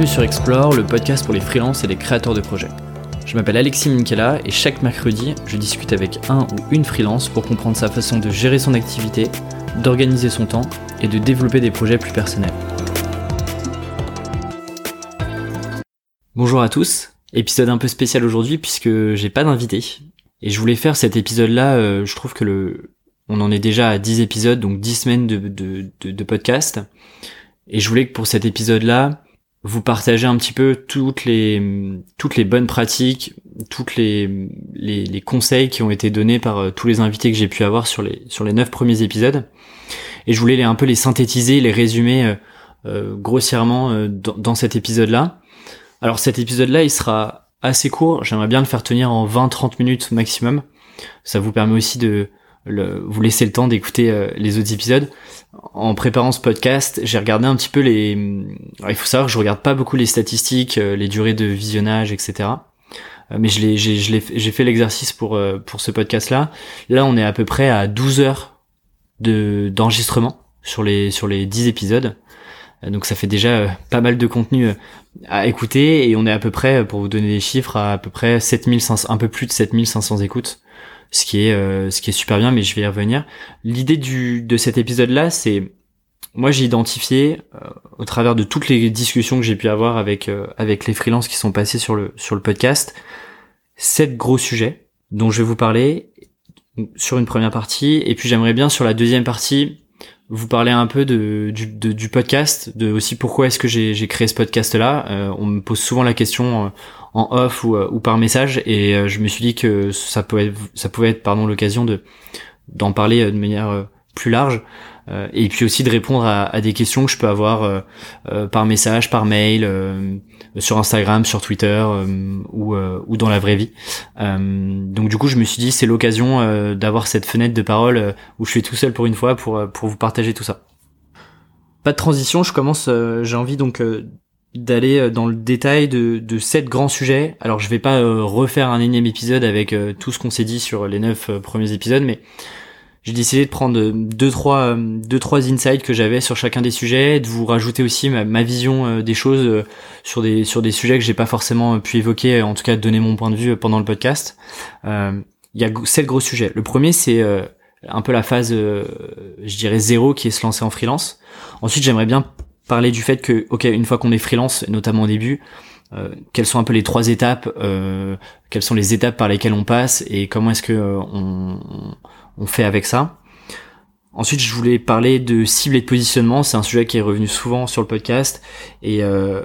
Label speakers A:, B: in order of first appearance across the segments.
A: Bienvenue sur Explore, le podcast pour les freelances et les créateurs de projets. Je m'appelle Alexis Minkela et chaque mercredi, je discute avec un ou une freelance pour comprendre sa façon de gérer son activité, d'organiser son temps et de développer des projets plus personnels. Bonjour à tous, épisode un peu spécial aujourd'hui puisque j'ai pas d'invité. Et je voulais faire cet épisode-là, euh, je trouve que le, on en est déjà à 10 épisodes, donc 10 semaines de, de, de podcast. Et je voulais que pour cet épisode-là, vous partager un petit peu toutes les toutes les bonnes pratiques, toutes les les, les conseils qui ont été donnés par euh, tous les invités que j'ai pu avoir sur les sur les neuf premiers épisodes. Et je voulais les, un peu les synthétiser, les résumer euh, euh grossièrement euh, dans, dans, cet épisode-là. Alors cet épisode-là, il sera assez court. J'aimerais bien le faire tenir en 20-30 minutes maximum. Ça vous permet aussi de le, vous laisser le temps d'écouter les autres épisodes en préparant ce podcast, j'ai regardé un petit peu les. il faut savoir que je regarde pas beaucoup les statistiques, euh, les durées de visionnage, etc. Euh, mais je l'ai, j'ai, j'ai fait l'exercice pour euh, pour ce podcast-là. Là, on est à peu près à 12 heures de d'enregistrement sur les sur les 10 épisodes. Donc ça fait déjà pas mal de contenu à écouter et on est à peu près, pour vous donner des chiffres, à à peu près 7500, un peu plus de 7500 écoutes ce qui est euh, ce qui est super bien, mais je vais y revenir. L'idée du de cet épisode-là, c'est moi j'ai identifié euh, au travers de toutes les discussions que j'ai pu avoir avec euh, avec les freelances qui sont passés sur le sur le podcast, sept gros sujets dont je vais vous parler sur une première partie, et puis j'aimerais bien sur la deuxième partie vous parler un peu de, du, du podcast, de aussi pourquoi est-ce que j'ai créé ce podcast-là. Euh, on me pose souvent la question euh, en off ou, euh, ou par message, et je me suis dit que ça pouvait être, ça pouvait être pardon l'occasion de d'en parler de manière plus large. Euh, et puis aussi de répondre à, des questions que je peux avoir euh, euh, par message, par mail, sur Instagram, sur Twitter ou, ou dans la vraie vie. donc du coup, je me suis dit c'est l'occasion d'avoir cette fenêtre de parole où je suis tout seul pour une fois pour pour vous partager tout ça. Pas de transition, je commence. J'ai envie donc d'aller dans le détail de, de sept grands sujets. Alors je vais pas refaire un énième épisode avec tout ce qu'on s'est dit sur les neuf premiers épisodes, mais j'ai décidé de prendre deux trois deux trois insights que j'avais sur chacun des sujets, de vous rajouter aussi ma, vision euh, des choses euh, sur des sur des sujets que j'ai pas forcément pu évoquer, en tout cas donner mon point de vue pendant le podcast. Euh, il y a sept gros sujets. Le premier c'est un peu la phase, je dirais zéro, qui est se lancer en freelance. Ensuite, j'aimerais bien parler du fait que, ok, une fois qu'on est freelance, notamment au début, quelles sont un peu les trois étapes, quelles sont les étapes par lesquelles on passe et comment est-ce que on, on fait avec ça. Ensuite, je voulais parler de cible et de positionnement. C'est un sujet qui est revenu souvent sur le podcast et euh,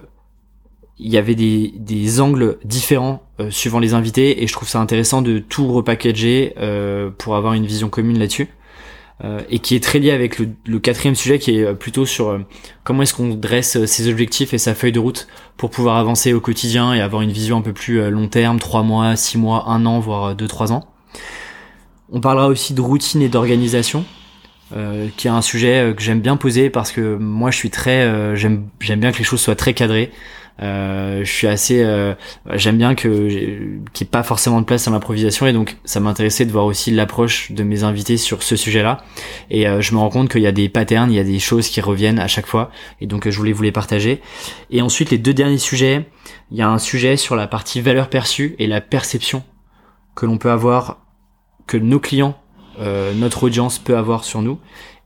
A: il y avait des, des angles différents euh, suivant les invités et je trouve ça intéressant de tout repackager euh, pour avoir une vision commune là-dessus. et qui est très lié avec le, le quatrième sujet qui est plutôt sur comment est-ce qu'on dresse ses objectifs et sa feuille de route pour pouvoir avancer au quotidien et avoir une vision un peu plus long terme, trois mois, six mois, un an, voire deux, trois ans. On parlera aussi de routine et d'organisation, euh, qui est un sujet euh, que j'aime bien poser parce que moi je suis très, euh, j'aime bien que les choses soient très cadrées. je suis assez, j'aime bien que qu'il n'y ait pas forcément de place à l'improvisation et donc ça m'intéressait de voir aussi l'approche de mes invités sur ce sujet-là. Et je me rends compte qu'il y a des patterns, il y a des choses qui reviennent à chaque fois et donc je voulais vous les partager. Et ensuite les deux derniers sujets, il y a un sujet sur la partie valeur perçue et la perception que l'on peut avoir que nos clients, euh, notre audience peut avoir sur nous,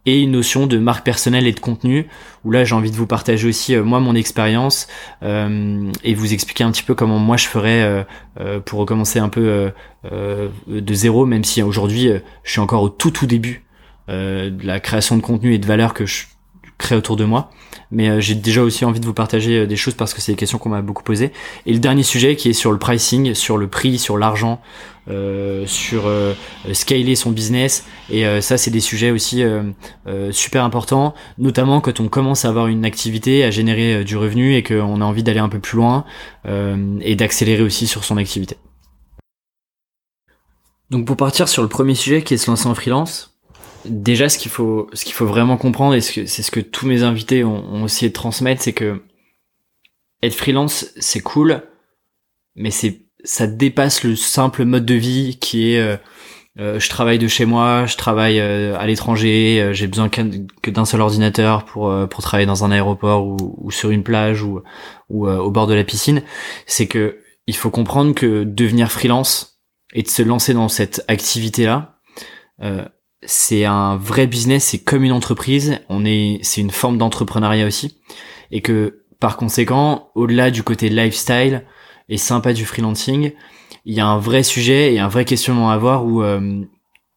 A: et une notion de marque personnelle et de contenu, où là j'ai envie de vous partager aussi euh, moi mon expérience euh, et vous expliquer un petit peu comment moi je ferais pour recommencer un peu de zéro, même si aujourd'hui je suis encore au tout tout début de la création de contenu et de valeur que je crée autour de moi. Mais euh, j'ai déjà aussi envie de vous partager euh, des choses parce que c'est des questions qu'on m'a beaucoup posées. Et le dernier sujet qui est sur le pricing, sur le prix, sur l'argent, euh, sur euh, scaler son business. Et ça, c'est des sujets aussi super importants, notamment quand on commence à avoir une activité, à générer du revenu et qu'on a envie d'aller un peu plus loin et d'accélérer aussi sur son activité. Donc pour partir sur le premier sujet qui est se lancer en freelance, déjà ce qu'il faut ce qu'il faut vraiment comprendre et c'est ce que tous mes invités ont, ont essayé de transmettre c'est que être freelance c'est cool mais c'est ça dépasse le simple mode de vie qui est euh, je travaille de chez moi, je travaille à l'étranger, j'ai besoin que d'un seul ordinateur pour pour travailler dans un aéroport ou, ou sur une plage ou ou au bord de la piscine. C'est que il faut comprendre que devenir freelance et de se lancer dans cette activité là, c'est un vrai business, c'est comme une entreprise, on est, c'est une forme d'entrepreneuriat aussi, et que par conséquent, au-delà du côté lifestyle et sympa du freelancing, il y a un vrai sujet et un vrai questionnement à avoir où euh,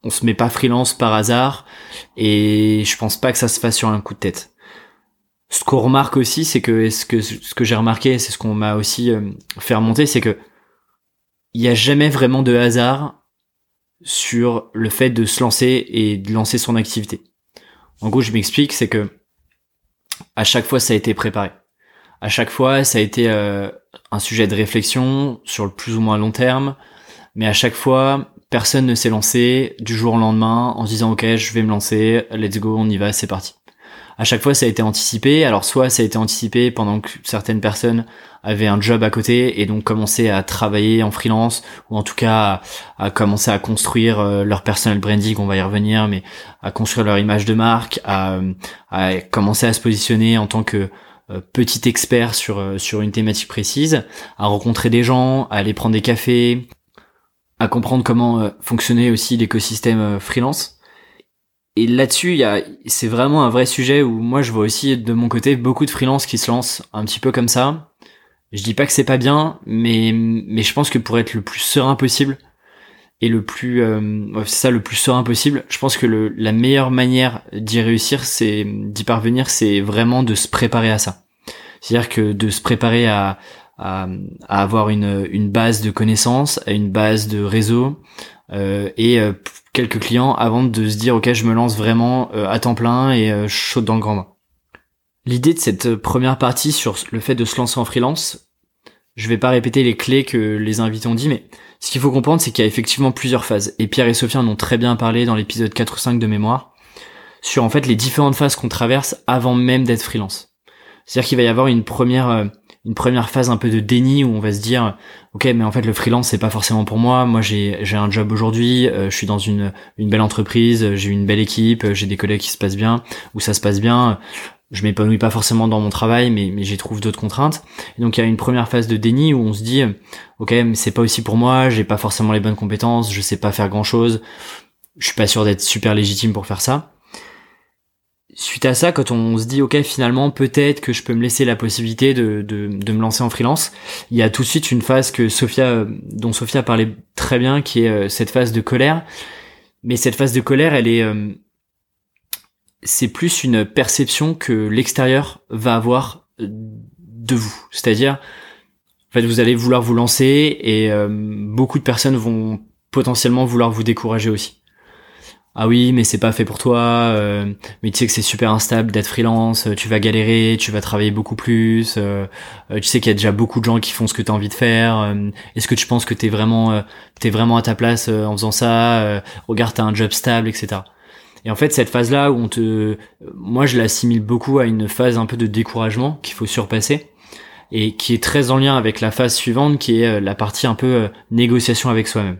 A: on se met pas freelance par hasard, et je pense pas que ça se fasse sur un coup de tête. Ce qu'on remarque aussi, c'est que ce que ce que j'ai remarqué, c'est ce qu'on m'a aussi euh, fait remonter, c'est que il y a jamais vraiment de hasard sur le fait de se lancer et de lancer son activité. En gros, je m'explique, c'est que à chaque fois, ça a été préparé. À chaque fois, ça a été euh, un sujet de réflexion sur le plus ou moins long terme, mais à chaque fois, personne ne s'est lancé du jour au lendemain en se disant ok, je vais me lancer, let's go, on y va, c'est parti à chaque fois ça a été anticipé. Alors soit ça a été anticipé pendant que certaines personnes avaient un job à côté et donc commençaient à travailler en freelance ou en tout cas à, commencer à construire euh, leur personal branding, on va y revenir, mais à construire leur image de marque, à, commencer à se positionner en tant que euh, petit expert euh, sur une thématique précise, à rencontrer des gens, à aller prendre des cafés, à comprendre comment fonctionnait aussi l'écosystème freelance et là-dessus, c'est vraiment un vrai sujet où moi je vois aussi de mon côté beaucoup de freelances qui se lancent un petit peu comme ça. Je dis pas que c'est pas bien, mais mais je pense que pour être le plus serein possible et le plus, euh, c'est ça, le plus serein possible. Je pense que le, la meilleure manière d'y réussir, c'est d'y parvenir, c'est vraiment de se préparer à ça. C'est-à-dire que de se préparer à, à, à, avoir une, une base de connaissances, à une base de réseau, et euh, quelques clients avant de se dire ok je me lance vraiment euh, à temps plein et euh, je saute dans le grand bain. L'idée de cette euh, première partie sur le fait de se lancer en freelance, je vais pas répéter les clés que les invités ont dit, mais ce qu'il faut comprendre, c'est qu'il y a effectivement plusieurs phases. Et Pierre et Sophie en ont très bien parlé dans l'épisode 4 ou 5 de mémoire, sur en fait les différentes phases qu'on traverse avant même d'être freelance. C'est-à-dire qu'il va y avoir une première une première phase un peu de déni où on va se dire ok mais en fait le freelance c'est pas forcément pour moi. Moi j'ai j'ai un job aujourd'hui euh, je suis dans une une belle entreprise j'ai une belle équipe j'ai des collègues qui se passent bien. Où ça se passe bien je m'épanouis pas forcément dans mon travail mais mais j'y trouve d'autres contraintes. Et donc il y a une première phase de déni où on se dit ok mais c'est pas aussi pour moi j'ai pas forcément les bonnes compétences je sais pas faire grand chose je suis pas sûr d'être super légitime pour faire ça suite à ça, quand on se dit ok finalement peut-être que je peux me laisser la possibilité de, de, me lancer en freelance, il y a tout de suite une phase que Sophia, dont Sophia parlait très bien, qui est euh, cette phase de colère. Mais cette phase de colère, elle est, euh, c'est plus une perception que l'extérieur va avoir euh, de vous. C'est-à-dire, en fait, vous allez vouloir vous lancer et beaucoup de personnes vont potentiellement vouloir vous décourager aussi ah oui mais c'est pas fait pour toi euh, mais tu sais que c'est super instable d'être freelance tu vas galérer tu vas travailler beaucoup plus euh, euh, tu sais qu'il y a déjà beaucoup de gens qui font ce que tu envie de faire est-ce que tu penses que t'es vraiment t'es vraiment à ta place en faisant ça regarde t'as un job stable etc et en fait cette phase là où on te moi je l'assimile beaucoup à une phase un peu de découragement qu'il faut surpasser et qui est très en lien avec la phase suivante qui est la partie un peu négociation avec soi-même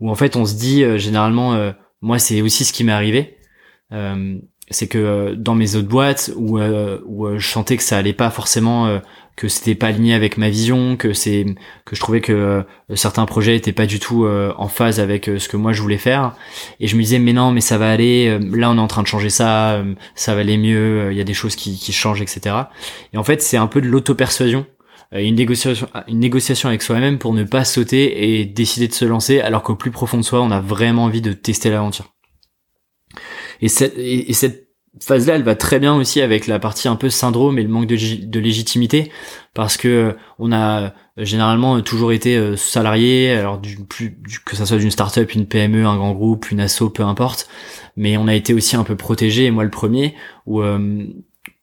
A: où en fait on se dit euh, généralement, euh, moi c'est aussi ce qui m'est arrivé, euh, c'est que dans mes autres boîtes où, où je sentais que ça allait pas forcément, que c'était pas aligné avec ma vision, que c'est que je trouvais que certains projets étaient pas du tout en phase avec ce que moi je voulais faire, et je me disais mais non mais ça va aller, là on est en train de changer ça, ça va aller mieux, il y a des choses qui, qui changent etc. Et en fait c'est un peu de l'auto-persuasion. euh, une négociation, une négociation avec soi-même pour ne pas sauter et décider de se lancer alors qu'au plus profond de soi, on a vraiment envie de tester l'aventure. Et cette, et, cette phase-là, elle va très bien aussi avec la partie un peu syndrome et le manque de, de légitimité, parce que euh, on a euh, généralement toujours été salarié, alors du, plus, que ça soit d'une start-up, une PME, un grand groupe, une asso, peu importe, mais on a été aussi un peu protégé, et moi le premier, où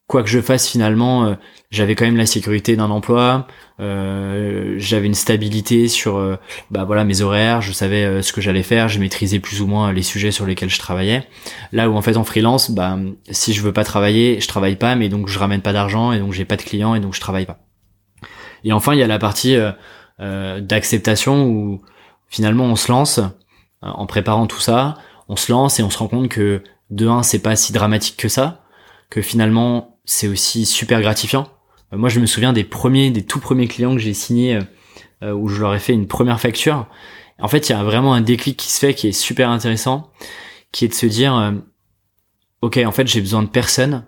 A: quoi que je fasse finalement, euh, j'avais quand même la sécurité d'un emploi, euh, j'avais une stabilité sur euh, bah voilà mes horaires, je savais ce que j'allais faire, je maîtrisais plus ou moins les sujets sur lesquels je travaillais. Là où en fait en freelance, bah si je veux pas travailler, je travaille pas, mais donc je ramène pas d'argent et donc j'ai pas de clients et donc je travaille pas. Et enfin il y a la partie d'acceptation où finalement on se lance en préparant tout ça, on se lance et on se rend compte que de un c'est pas si dramatique que ça, que finalement c'est aussi super gratifiant. moi je me souviens des premiers, des tout premiers clients que j'ai signés où je leur ai fait une première facture. En fait il y a vraiment un déclic qui se fait qui est super intéressant, qui est de se dire ok en fait j'ai besoin de personne,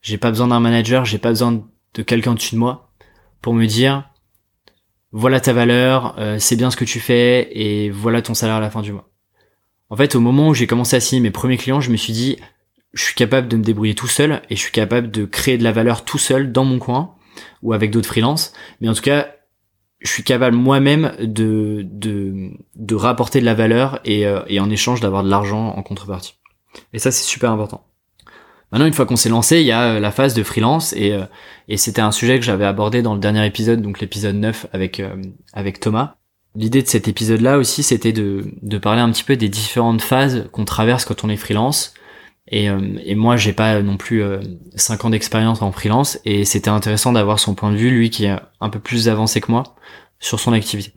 A: j'ai pas besoin d'un manager, j'ai pas besoin de quelqu'un au-dessus de moi pour me dire voilà ta valeur, euh, c'est bien ce que tu fais et voilà ton salaire à la fin du mois. En fait, au moment où j'ai commencé à signer mes premiers clients, je me suis dit je suis capable de me débrouiller tout seul et je suis capable de créer de la valeur tout seul dans mon coin ou avec d'autres freelances. Mais en tout cas, je suis capable moi-même de, de, de rapporter de la valeur et, euh, et en échange d'avoir de l'argent en contrepartie. Et ça, c'est super important. Maintenant, une fois qu'on s'est lancé, il y a euh, la phase de freelance et, euh, et c'était un sujet que j'avais abordé dans le dernier épisode, donc l'épisode 9 avec, euh, avec Thomas. L'idée de cet épisode-là aussi, c'était de, de parler un petit peu des différentes phases qu'on traverse quand on est freelance. Et, et moi, j'ai pas non plus 5 ans d'expérience en freelance et c'était intéressant d'avoir son point de vue, lui qui est un peu plus avancé que moi, sur son activité.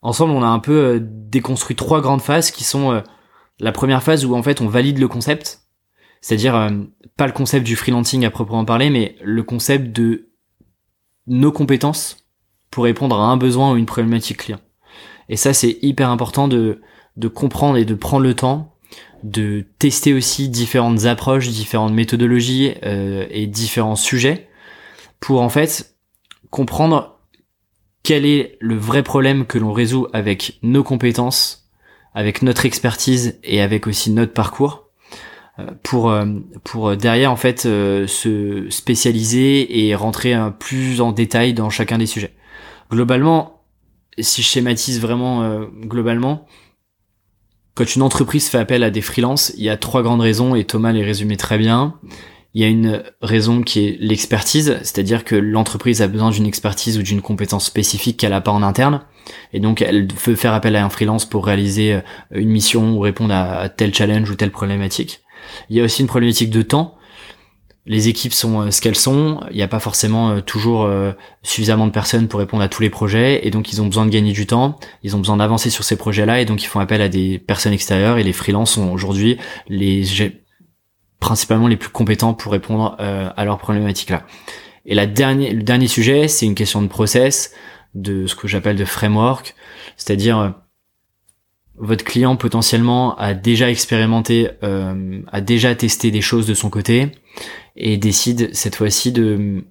A: Ensemble, on a un peu déconstruit trois grandes phases qui sont la première phase où en fait on valide le concept, c'est-à-dire euh, pas le concept du freelancing à proprement parler, mais le concept de nos compétences pour répondre à un besoin ou une problématique client. Et ça, c'est hyper important de, de comprendre et de prendre le temps de tester aussi différentes approches, différentes méthodologies euh, et différents sujets pour en fait comprendre quel est le vrai problème que l'on résout avec nos compétences, avec notre expertise et avec aussi notre parcours pour euh, pour derrière en fait euh, se spécialiser et rentrer plus en détail dans chacun des sujets. Globalement, si je schématise vraiment euh, globalement, quand une entreprise fait appel à des freelances, il y a trois grandes raisons et Thomas les résumait très bien. Il y a une raison qui est l'expertise, c'est-à-dire que l'entreprise a besoin d'une expertise ou d'une compétence spécifique qu'elle n'a pas en interne. Et donc elle veut faire appel à un freelance pour réaliser une mission ou répondre à tel challenge ou telle problématique. Il y a aussi une problématique de temps. Les équipes sont euh, ce qu'elles sont. Il n'y a pas forcément euh, toujours euh, suffisamment de personnes pour répondre à tous les projets, et donc ils ont besoin de gagner du temps. Ils ont besoin d'avancer sur ces projets-là, et donc ils font appel à des personnes extérieures. Et les freelances sont aujourd'hui les principalement les plus compétents pour répondre à leurs problématiques-là. Et la dernière, le dernier sujet, c'est une question de process, de ce que j'appelle de framework, c'est-à-dire votre client potentiellement a déjà expérimenté, a déjà testé des choses de son côté et décide cette fois-ci de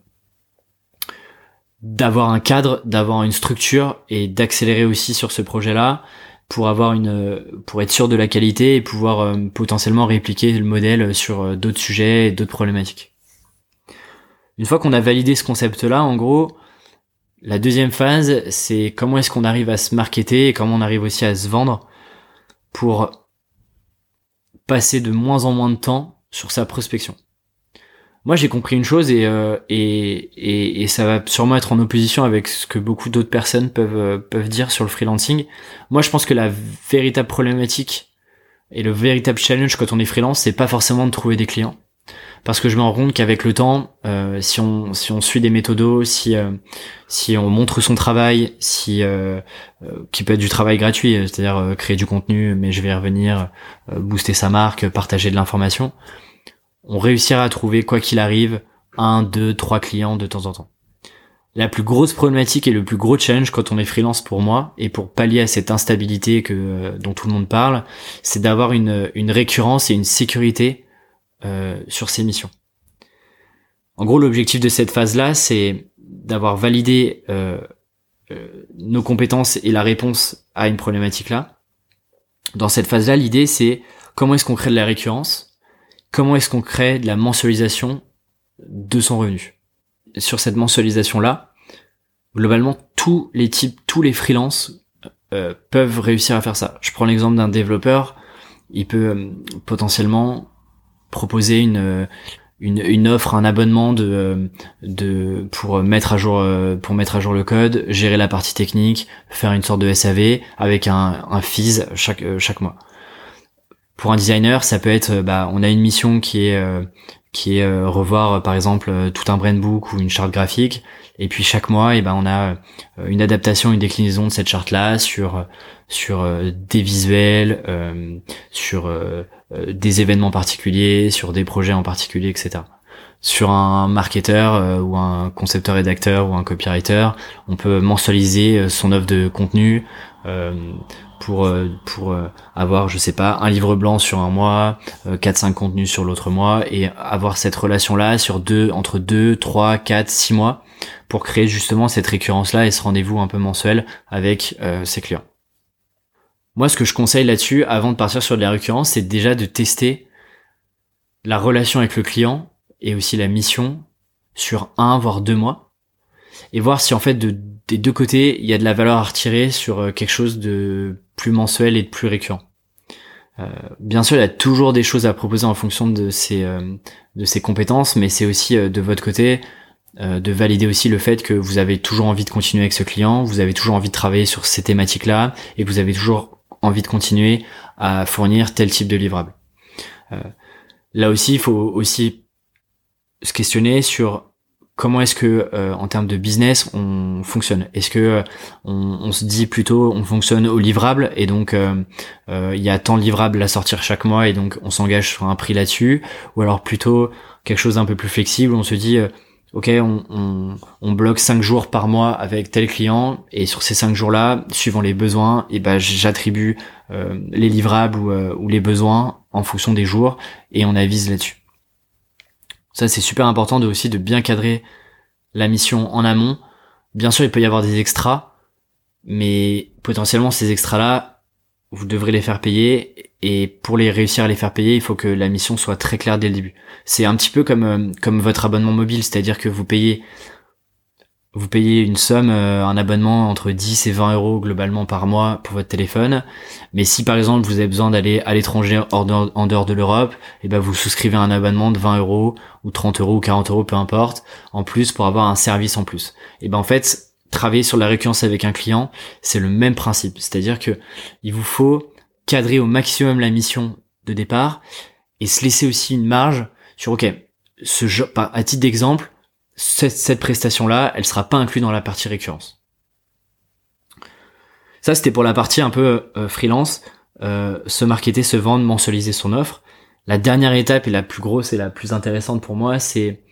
A: d'avoir un cadre, d'avoir une structure et d'accélérer aussi sur ce projet-là pour avoir une pour être sûr de la qualité et pouvoir euh, potentiellement répliquer le modèle sur euh, d'autres sujets et d'autres problématiques. Une fois qu'on a validé ce concept-là, en gros, la deuxième phase, c'est comment est-ce qu'on arrive à se marketer et comment on arrive aussi à se vendre pour passer de moins en moins de temps sur sa prospection. Moi, j'ai compris une chose et, euh, et, et, ça va sûrement être en opposition avec ce que beaucoup d'autres personnes peuvent, euh, peuvent dire sur le freelancing. Moi, je pense que la véritable problématique et le véritable challenge quand on est freelance, c'est pas forcément de trouver des clients parce que je me rends compte qu'avec le temps, euh, si on si on suit des méthodos, si euh, si on montre son travail, si euh, qui peut être du travail gratuit, c'est-à-dire créer du contenu, mais je vais y revenir, booster sa marque, partager de l'information, on réussira à trouver quoi qu'il arrive un, deux, trois clients de temps en temps. La plus grosse problématique et le plus gros challenge quand on est freelance pour moi et pour pallier à cette instabilité que dont tout le monde parle, c'est d'avoir une récurrence et une sécurité euh, sur ces missions. En gros, l'objectif de cette phase-là, c'est d'avoir validé euh, euh, nos compétences et la réponse à une problématique là. Dans cette phase-là, l'idée c'est comment est-ce qu'on crée de la récurrence, comment est-ce qu'on crée de la mensualisation de son revenu? Sur cette mensualisation-là, globalement, tous les types, tous les freelances peuvent réussir à faire ça. Je prends l'exemple d'un développeur, il peut potentiellement proposer une une, une offre, un abonnement de, de pour mettre à jour pour mettre à jour le code, gérer la partie technique, faire une sorte de SAV avec un, un fees chaque chaque mois. Pour un designer, ça peut être bah on a une mission qui est qui est revoir par exemple tout un brand book ou une charte graphique. Et puis chaque mois, et eh ben on a une adaptation, une déclinaison de cette charte là sur sur des visuels, sur des événements particuliers, sur des projets en particulier, etc sur un marketeur euh, ou un concepteur rédacteur ou un copywriter, on peut mensualiser euh, son offre de contenu euh, pour pour avoir je sais pas un livre blanc sur un mois, 4 5 contenus sur l'autre mois et avoir cette relation là sur deux entre 2, 3, 4, 6 mois pour créer justement cette récurrence là et ce rendez-vous un peu mensuel avec ses clients. Moi ce que je conseille là-dessus avant de partir sur de la récurrence, c'est déjà de tester la relation avec le client et aussi la mission sur un voire deux mois et voir si en fait de, des deux côtés il y a de la valeur à retirer sur euh, quelque chose de plus mensuel et de plus récurrent. Euh, bien sûr, il y a toujours des choses à proposer en fonction de ses euh, de ses compétences, mais c'est aussi de votre côté de valider aussi le fait que vous avez toujours envie de continuer avec ce client, vous avez toujours envie de travailler sur ces thématiques-là et que vous avez toujours envie de continuer à fournir tel type de livrable. là aussi, il faut aussi se questionner sur comment est-ce que euh, en termes de business on fonctionne? Est-ce que euh, on, se dit plutôt on fonctionne au livrable et donc euh, il y a tant de livrables à sortir chaque mois et donc on s'engage sur un prix là-dessus? Ou alors plutôt quelque chose d'un peu plus flexible on se dit ok on, bloque cinq jours par mois avec tel client et sur ces cinq jours là suivant les besoins et eh ben j'attribue les livrables ou les besoins en fonction des jours et on avise là-dessus ça, c'est super important de aussi de bien cadrer la mission en amont. Bien sûr, il peut y avoir des extras, mais potentiellement ces extras-là, vous devrez les faire payer et pour les réussir à les faire payer, il faut que la mission soit très claire dès le début. C'est un petit peu comme euh, comme votre abonnement mobile, c'est-à-dire que vous payez vous payez une somme, euh, un abonnement entre 10 et 20 euros globalement par mois pour votre téléphone. Mais si par exemple vous avez besoin d'aller à l'étranger en dehors de l'Europe, et eh ben vous souscrivez un abonnement de 20 euros ou 30 euros ou 40 euros, peu importe, en plus pour avoir un service en plus. Et eh ben en fait, travailler sur la récurrence avec un client, c'est le même principe. C'est-à-dire que il vous faut cadrer au maximum la mission de départ et se laisser aussi une marge sur ok, ce jeu, à titre d'exemple, cette, prestation-là, elle sera pas inclue dans la partie récurrence. Ça, c'était pour la partie un peu euh, freelance, euh, se marketer, se vendre, mensualiser son offre. La dernière étape et la plus grosse et la plus intéressante pour moi, c'est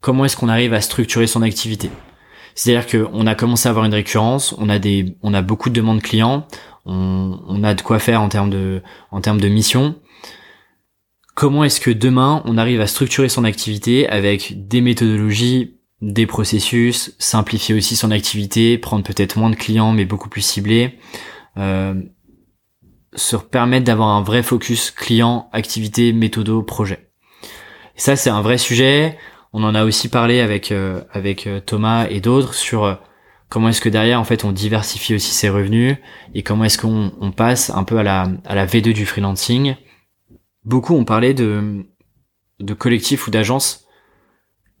A: comment est-ce qu'on arrive à structurer son activité. C'est-à-dire qu'on a commencé à avoir une récurrence, on a des, on a beaucoup de demandes clients, on, on a de quoi faire en termes de, en termes de mission comment est-ce que demain on arrive à structurer son activité avec des méthodologies, des processus, simplifier aussi son activité, prendre peut-être moins de clients mais beaucoup plus ciblés, euh, se permettre d'avoir un vrai focus client, activité, méthodo, projet. Et ça c'est un vrai sujet. On en a aussi parlé avec euh, avec euh, Thomas et d'autres sur comment est-ce que derrière en fait on diversifie aussi ses revenus et comment est-ce qu'on on passe un peu à la à la V2 du freelancing beaucoup ont parlé de, de collectifs ou d'agences.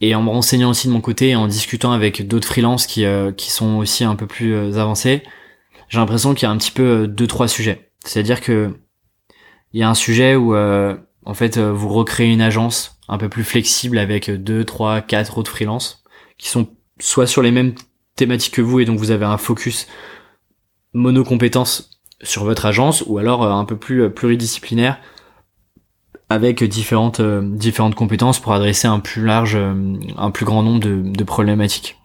A: Et en me renseignant aussi de mon côté et en discutant avec d'autres freelances qui, euh, qui sont aussi un peu plus euh, avancés, j'ai l'impression qu'il y a un petit peu euh, deux, trois sujets. C'est-à-dire que il y a un sujet où en fait vous recréez une agence un peu plus flexible avec deux, trois, quatre autres freelances qui sont soit sur les mêmes thématiques que vous et donc vous avez un focus monocompétence sur votre agence ou alors un peu plus pluridisciplinaire avec différentes euh, différentes compétences pour adresser un plus large euh, un plus grand nombre de, problématiques.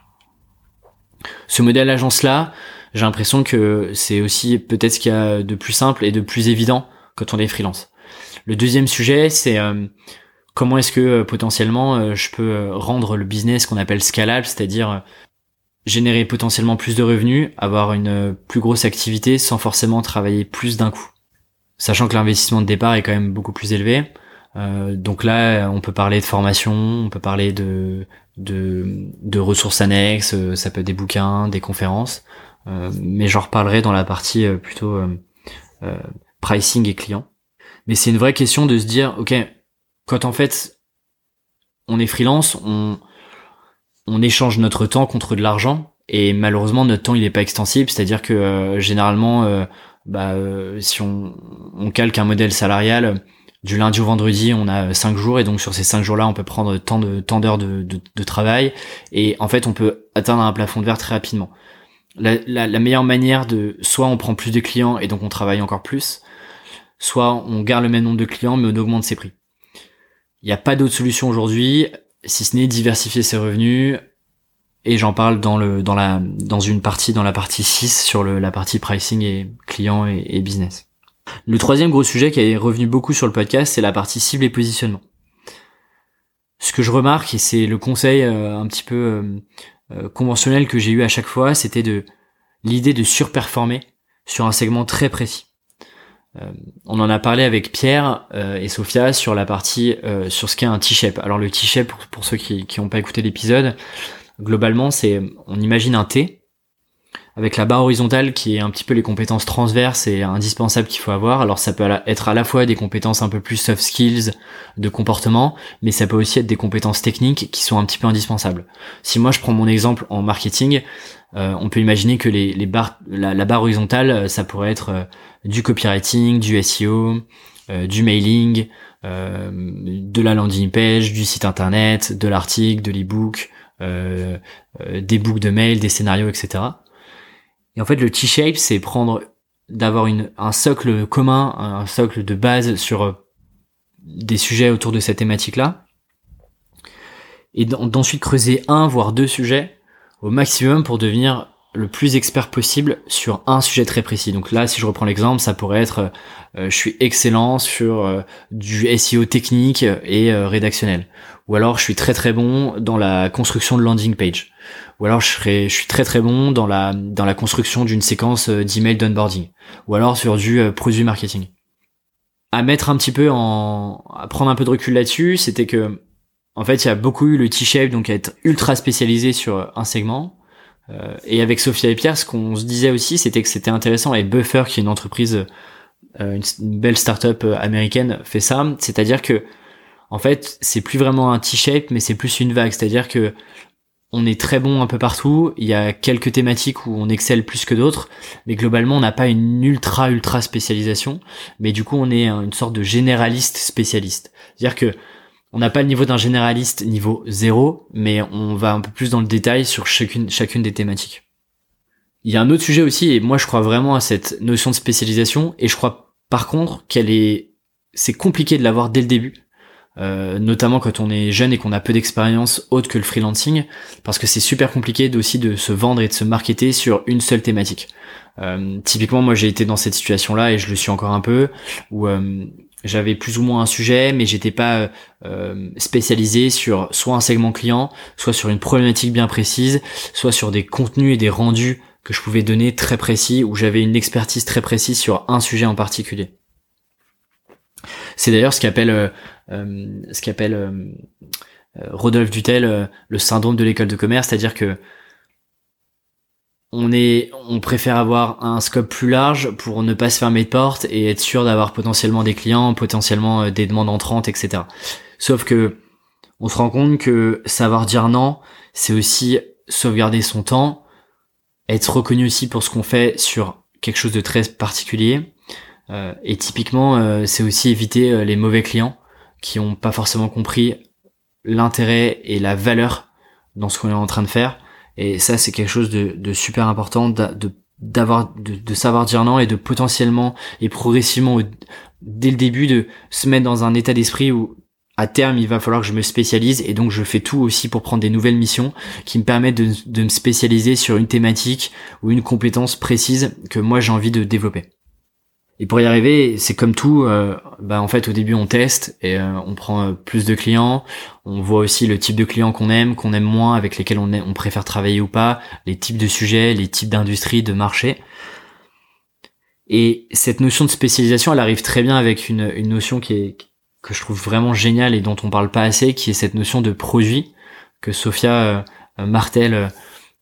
A: Ce modèle agence là, j'ai l'impression que c'est aussi peut-être ce qu'il y a de plus simple et de plus évident quand on est freelance. Le deuxième sujet, c'est euh, comment est-ce que potentiellement je peux rendre le business qu'on appelle scalable, c'est-à-dire générer potentiellement plus de revenus, avoir une plus grosse activité sans forcément travailler plus d'un coup sachant que l'investissement de départ est quand même beaucoup plus élevé. Euh, donc là, on peut parler de formation, on peut parler de, de, de ressources annexes, euh, ça peut être des bouquins, des conférences, euh, mais j'en reparlerai dans la partie euh, plutôt euh, pricing et client. Mais c'est une vraie question de se dire, ok, quand en fait on est freelance, on, on échange notre temps contre de l'argent, et malheureusement notre temps il est pas extensible, c'est-à-dire que généralement bah, euh, si on, on, calque un modèle salarial, du lundi au vendredi, on a cinq jours et donc sur ces cinq jours-là, on peut prendre tant de tant d'heures de, de, travail et en fait, on peut atteindre un plafond de verre très rapidement. La, la, meilleure manière de soit on prend plus de clients et donc on travaille encore plus, soit on garde le même nombre de clients mais on augmente ses prix. Il n'y a pas d'autre solution aujourd'hui si ce n'est diversifier ses revenus et j'en parle dans le dans la dans une partie dans la partie 6 sur le, la partie pricing et client et, business. Le troisième gros sujet qui est revenu beaucoup sur le podcast, c'est la partie cible et positionnement. Ce que je remarque, et c'est le conseil euh, un petit peu euh, euh, conventionnel que j'ai eu à chaque fois, c'était de l'idée de surperformer sur un segment très précis. on en a parlé avec Pierre et Sophia sur la partie sur ce qu'est un T-shape. Alors le T-shape, pour, pour, ceux qui n'ont pas écouté l'épisode, globalement c'est on imagine un T avec la barre horizontale qui est un petit peu les compétences transverses et indispensables qu'il faut avoir. Alors ça peut être à la fois des compétences un peu plus soft skills de comportement, mais ça peut aussi être des compétences techniques qui sont un petit peu indispensables. Si moi je prends mon exemple en marketing, euh, on peut imaginer que les, barres, la, barre horizontale, ça pourrait être euh, du copywriting, du SEO, euh, du mailing, de la landing page, du site internet, de l'article, de l'ebook, des books de mail, des scénarios, etc. Et en fait, le T-shape, c'est prendre, d'avoir un socle commun, un socle de base sur euh, des sujets autour de cette thématique-là. Et d'ensuite creuser un, voire deux sujets au maximum pour devenir le plus expert possible sur un sujet très précis. Donc là, si je reprends l'exemple, ça pourrait être euh, je suis excellent sur euh, du SEO technique et rédactionnel. Ou alors je suis très très bon dans la construction de landing page. Ou alors je serais je suis très très bon dans la dans la construction d'une séquence euh, d'email d'onboarding. Ou alors sur du euh, produit marketing. À mettre un petit peu en à prendre un peu de recul là-dessus c'était que en fait il y a beaucoup eu le T-shape donc à être ultra spécialisé sur un segment. Euh, et avec Sophia et Pierre ce qu'on se disait aussi c'était que c'était intéressant et Buffer qui est une entreprise une belle startup américaine fait ça. C'est-à-dire que en fait, c'est plus vraiment un T-shape, mais c'est plus une vague. C'est-à-dire que on est très bon un peu partout. Il y a quelques thématiques où on excelle plus que d'autres, mais globalement, on n'a pas une ultra ultra spécialisation. Mais du coup, on est une sorte de généraliste spécialiste. C'est-à-dire que on n'a pas le niveau d'un généraliste niveau zéro, mais on va un peu plus dans le détail sur chacune chacune des thématiques. Il y a un autre sujet aussi, et moi je crois vraiment à cette notion de spécialisation, et je crois par contre qu'elle est, c'est compliqué de l'avoir dès le début euh, notamment quand on est jeune et qu'on a peu d'expérience autre que le freelancing, parce que c'est super compliqué aussi de se vendre et de se marketer sur une seule thématique. Euh, typiquement, moi j'ai été dans cette situation-là et je le suis encore un peu, où euh, j'avais plus ou moins un sujet, mais j'étais pas spécialisé sur soit un segment client, soit sur une problématique bien précise, soit sur des contenus et des rendus que je pouvais donner très précis, où j'avais une expertise très précise sur un sujet en particulier. C'est d'ailleurs ce qu'appelle euh, ce qu'appelle euh, euh, Rodolphe Dutel le syndrome de l'école de commerce, c'est-à-dire que on est, on préfère avoir un scope plus large pour ne pas se fermer de porte et être sûr d'avoir potentiellement des clients, potentiellement des demandes entrantes, etc. Sauf que on se rend compte que savoir dire non, c'est aussi sauvegarder son temps, être reconnu aussi pour ce qu'on fait sur quelque chose de très particulier. et typiquement, c'est aussi éviter les mauvais clients qui ont pas forcément compris l'intérêt et la valeur dans ce qu'on est en train de faire. Et ça, c'est quelque chose de, super important de, savoir dire non et de potentiellement et progressivement dès le début de se mettre dans un état d'esprit où à terme il va falloir que je me spécialise et donc je fais tout aussi pour prendre des nouvelles missions qui me permettent de, de me spécialiser sur une thématique ou une compétence précise que moi j'ai envie de développer. Et pour y arriver, c'est comme tout, euh, bah en fait au début on teste et euh, on prend euh, plus de clients, on voit aussi le type de clients qu'on aime, qu'on aime moins, avec lesquels on, on préfère travailler ou pas, les types de sujets, les types d'industries, de marché. Et cette notion de spécialisation, elle arrive très bien avec une, une notion qui est que je trouve vraiment géniale et dont on parle pas assez, qui est cette notion de produit que Sophia martèle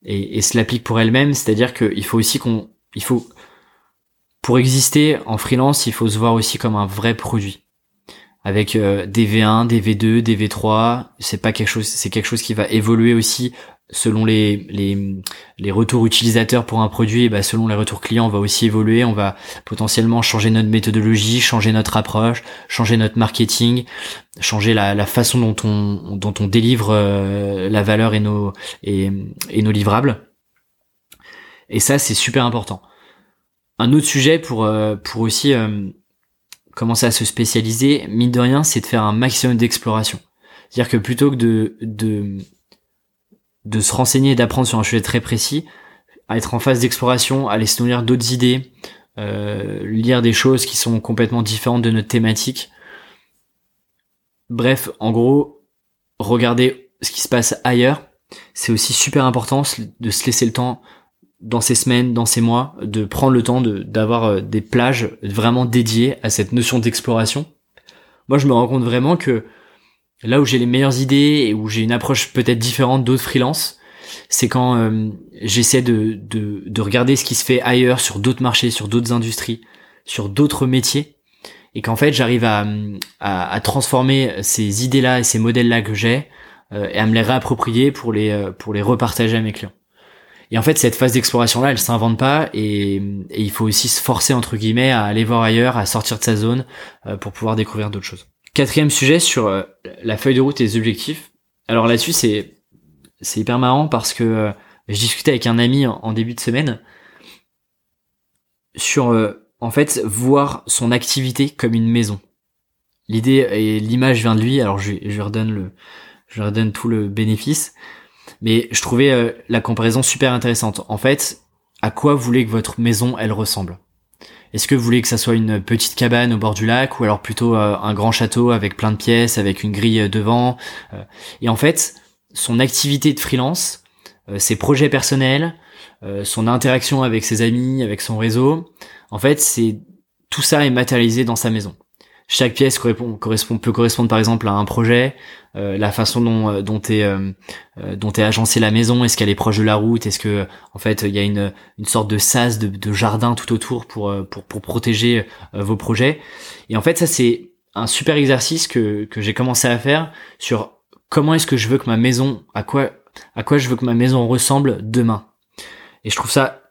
A: et, et se l'applique pour elle-même, c'est-à-dire qu'il faut aussi qu'on il faut pour exister en freelance, il faut se voir aussi comme un vrai produit. avec euh, des V1, des V2, des V3. C'est pas quelque chose, c'est quelque chose qui va évoluer aussi selon les, les, les retours utilisateurs pour un produit, bah selon les retours clients, on va aussi évoluer. On va potentiellement changer notre méthodologie, changer notre approche, changer notre marketing, changer la, façon dont on, dont on délivre euh, la valeur et nos, et, et nos livrables. Et ça, c'est super important. Un autre sujet pour, euh, pour aussi euh, commencer à se spécialiser, mine de rien, c'est de faire un maximum d'exploration. C'est-à-dire que plutôt que de, de, de se renseigner et d'apprendre sur un sujet très précis, à être en phase d'exploration, aller se nourrir d'autres idées, euh, lire des choses qui sont complètement différentes de notre thématique. Bref, en gros, regarder ce qui se passe ailleurs, c'est aussi super important de se laisser le temps dans ces semaines, dans ces mois, de prendre le temps d'avoir euh, des plages vraiment dédiées à cette notion d'exploration. Moi, je me rends compte vraiment que là où j'ai les meilleures idées et où j'ai une approche peut-être différente d'autres freelances, c'est quand euh, j'essaie de, de, de, regarder ce qui se fait ailleurs, sur d'autres marchés, sur d'autres industries, sur d'autres métiers, et qu'en fait j'arrive à, à, à, transformer ces idées-là et ces modèles-là que j'ai euh, et à me les réapproprier pour les, euh, pour les repartager à mes clients. Et en fait, cette phase d'exploration-là, elle s'invente pas et, il faut aussi se forcer entre guillemets à aller voir ailleurs, à sortir de sa zone pour pouvoir découvrir d'autres choses. Quatrième sujet sur euh, la feuille de route et les objectifs. Alors là-dessus, c'est c'est hyper marrant parce que euh, je discutais avec un ami en, début de semaine sur euh, en fait voir son activité comme une maison. L'idée et l'image vient de lui. Alors je, je redonne le je redonne tout le bénéfice, mais je trouvais la comparaison super intéressante. En fait, à quoi vous voulez que votre maison elle ressemble? Est-ce que vous voulez que ça soit une petite cabane au bord du lac ou alors plutôt euh, un grand château avec plein de pièces, avec une grille euh, devant euh, Et en fait, son activité de freelance, ses projets personnels, son interaction avec ses amis, avec son réseau, en fait, c'est tout ça est matérialisé dans sa maison chaque pièce correspond, correspond, peut correspondre par exemple à un projet, euh, la façon dont euh, dont est euh, dont est agencée la maison, est-ce qu'elle est proche de la route, est-ce que en fait il y a une une sorte de sas de, de jardin tout autour pour pour pour protéger vos projets. Et en fait ça c'est un super exercice que que j'ai commencé à faire sur comment est-ce que je veux que ma maison à quoi à quoi je veux que ma maison ressemble demain. Et je trouve ça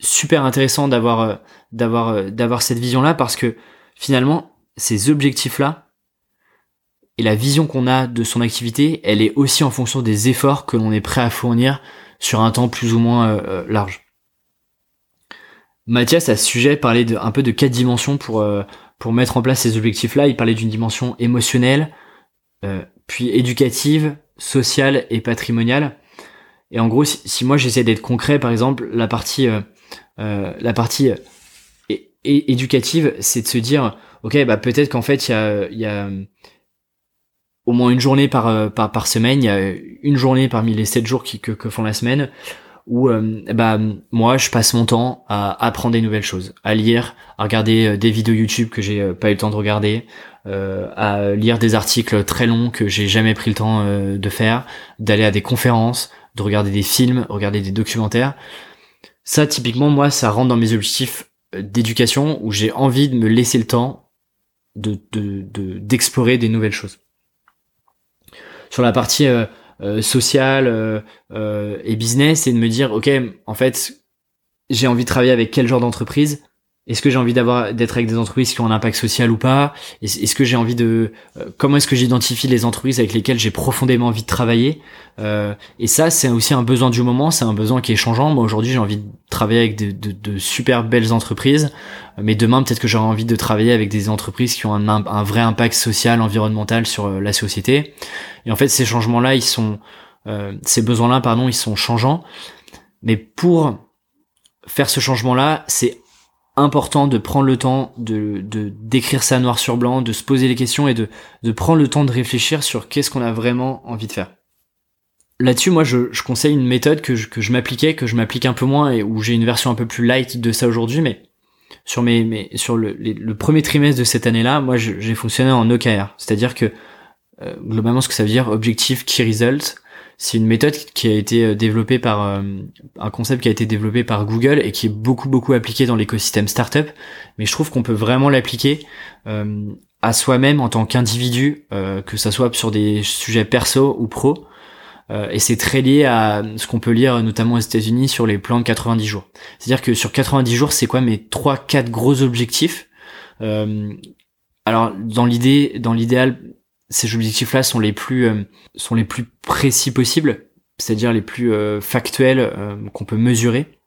A: super intéressant d'avoir d'avoir d'avoir cette vision là parce que finalement ces objectifs-là et la vision qu'on a de son activité, elle est aussi en fonction des efforts que l'on est prêt à fournir sur un temps plus ou moins euh, euh, large. Mathias, à ce sujet, parlait de, un peu de quatre dimensions pour, euh, pour mettre en place ces objectifs-là. Il parlait d'une dimension émotionnelle, puis éducative, sociale et patrimoniale. Et en gros, si, moi j'essaie d'être concret, par exemple, la partie, la partie éducative, c'est de se dire, ok, bah peut-être qu'en fait il y a, y a au moins une journée par, euh, par, par semaine, il y a une journée parmi les sept jours qui, que, que font la semaine où euh, bah moi je passe mon temps à apprendre des nouvelles choses, à lire, à regarder euh, des vidéos YouTube que j'ai pas eu le temps de regarder, euh, à lire des articles très longs que j'ai jamais pris le temps de faire, d'aller à des conférences, de regarder des films, regarder des documentaires. Ça typiquement moi ça rentre dans mes objectifs d'éducation où j'ai envie de me laisser le temps de d'explorer des nouvelles choses. Sur la partie euh, euh, sociale euh, et business, c'est de me dire ok, en fait, j'ai envie de travailler avec quel genre d'entreprise? Est-ce que j'ai envie d'avoir d'être avec des entreprises qui ont un impact social ou pas? Est-ce que j'ai envie de euh, comment est-ce que j'identifie les entreprises avec lesquelles j'ai profondément envie de travailler? Euh, Et ça, c'est aussi un besoin du moment, c'est un besoin qui est changeant. Moi aujourd'hui, j'ai envie de travailler avec de, de, de, super belles entreprises, mais demain peut-être que j'aurai envie de travailler avec des entreprises qui ont un, un vrai impact social, environnemental sur euh, la société. Et en fait, ces changements-là, ils sont euh, ces besoins-là, pardon, ils sont changeants. Mais pour faire ce changement-là, c'est important de prendre le temps de d'écrire ça noir sur blanc, de se poser les questions et de, de prendre le temps de réfléchir sur qu'est-ce qu'on a vraiment envie de faire. Là-dessus, moi, je, je, conseille une méthode que je, que je m'appliquais, que je m'applique un peu moins et où j'ai une version un peu plus light de ça aujourd'hui, mais sur mes, mes sur le, le premier trimestre de cette année-là, moi, j'ai fonctionné en OKR, c'est-à-dire que euh, globalement, ce que ça veut dire, objectif key result, c'est une méthode qui a été euh, développée par euh, un concept qui a été développé par Google et qui est beaucoup beaucoup appliqué dans l'écosystème startup. Mais je trouve qu'on peut vraiment l'appliquer euh, à soi-même en tant qu'individu, que ça soit sur des sujets perso ou pro. Et c'est très lié à ce qu'on peut lire notamment aux États-Unis sur les plans de 90 jours. C'est-à-dire que sur 90 jours, c'est quoi mes trois, quatre gros objectifs? Alors dans l'idée, dans l'idéal, ces objectifs-là sont les plus euh, sont les plus précis possibles, c'est-à-dire les plus factuels qu'on peut mesurer.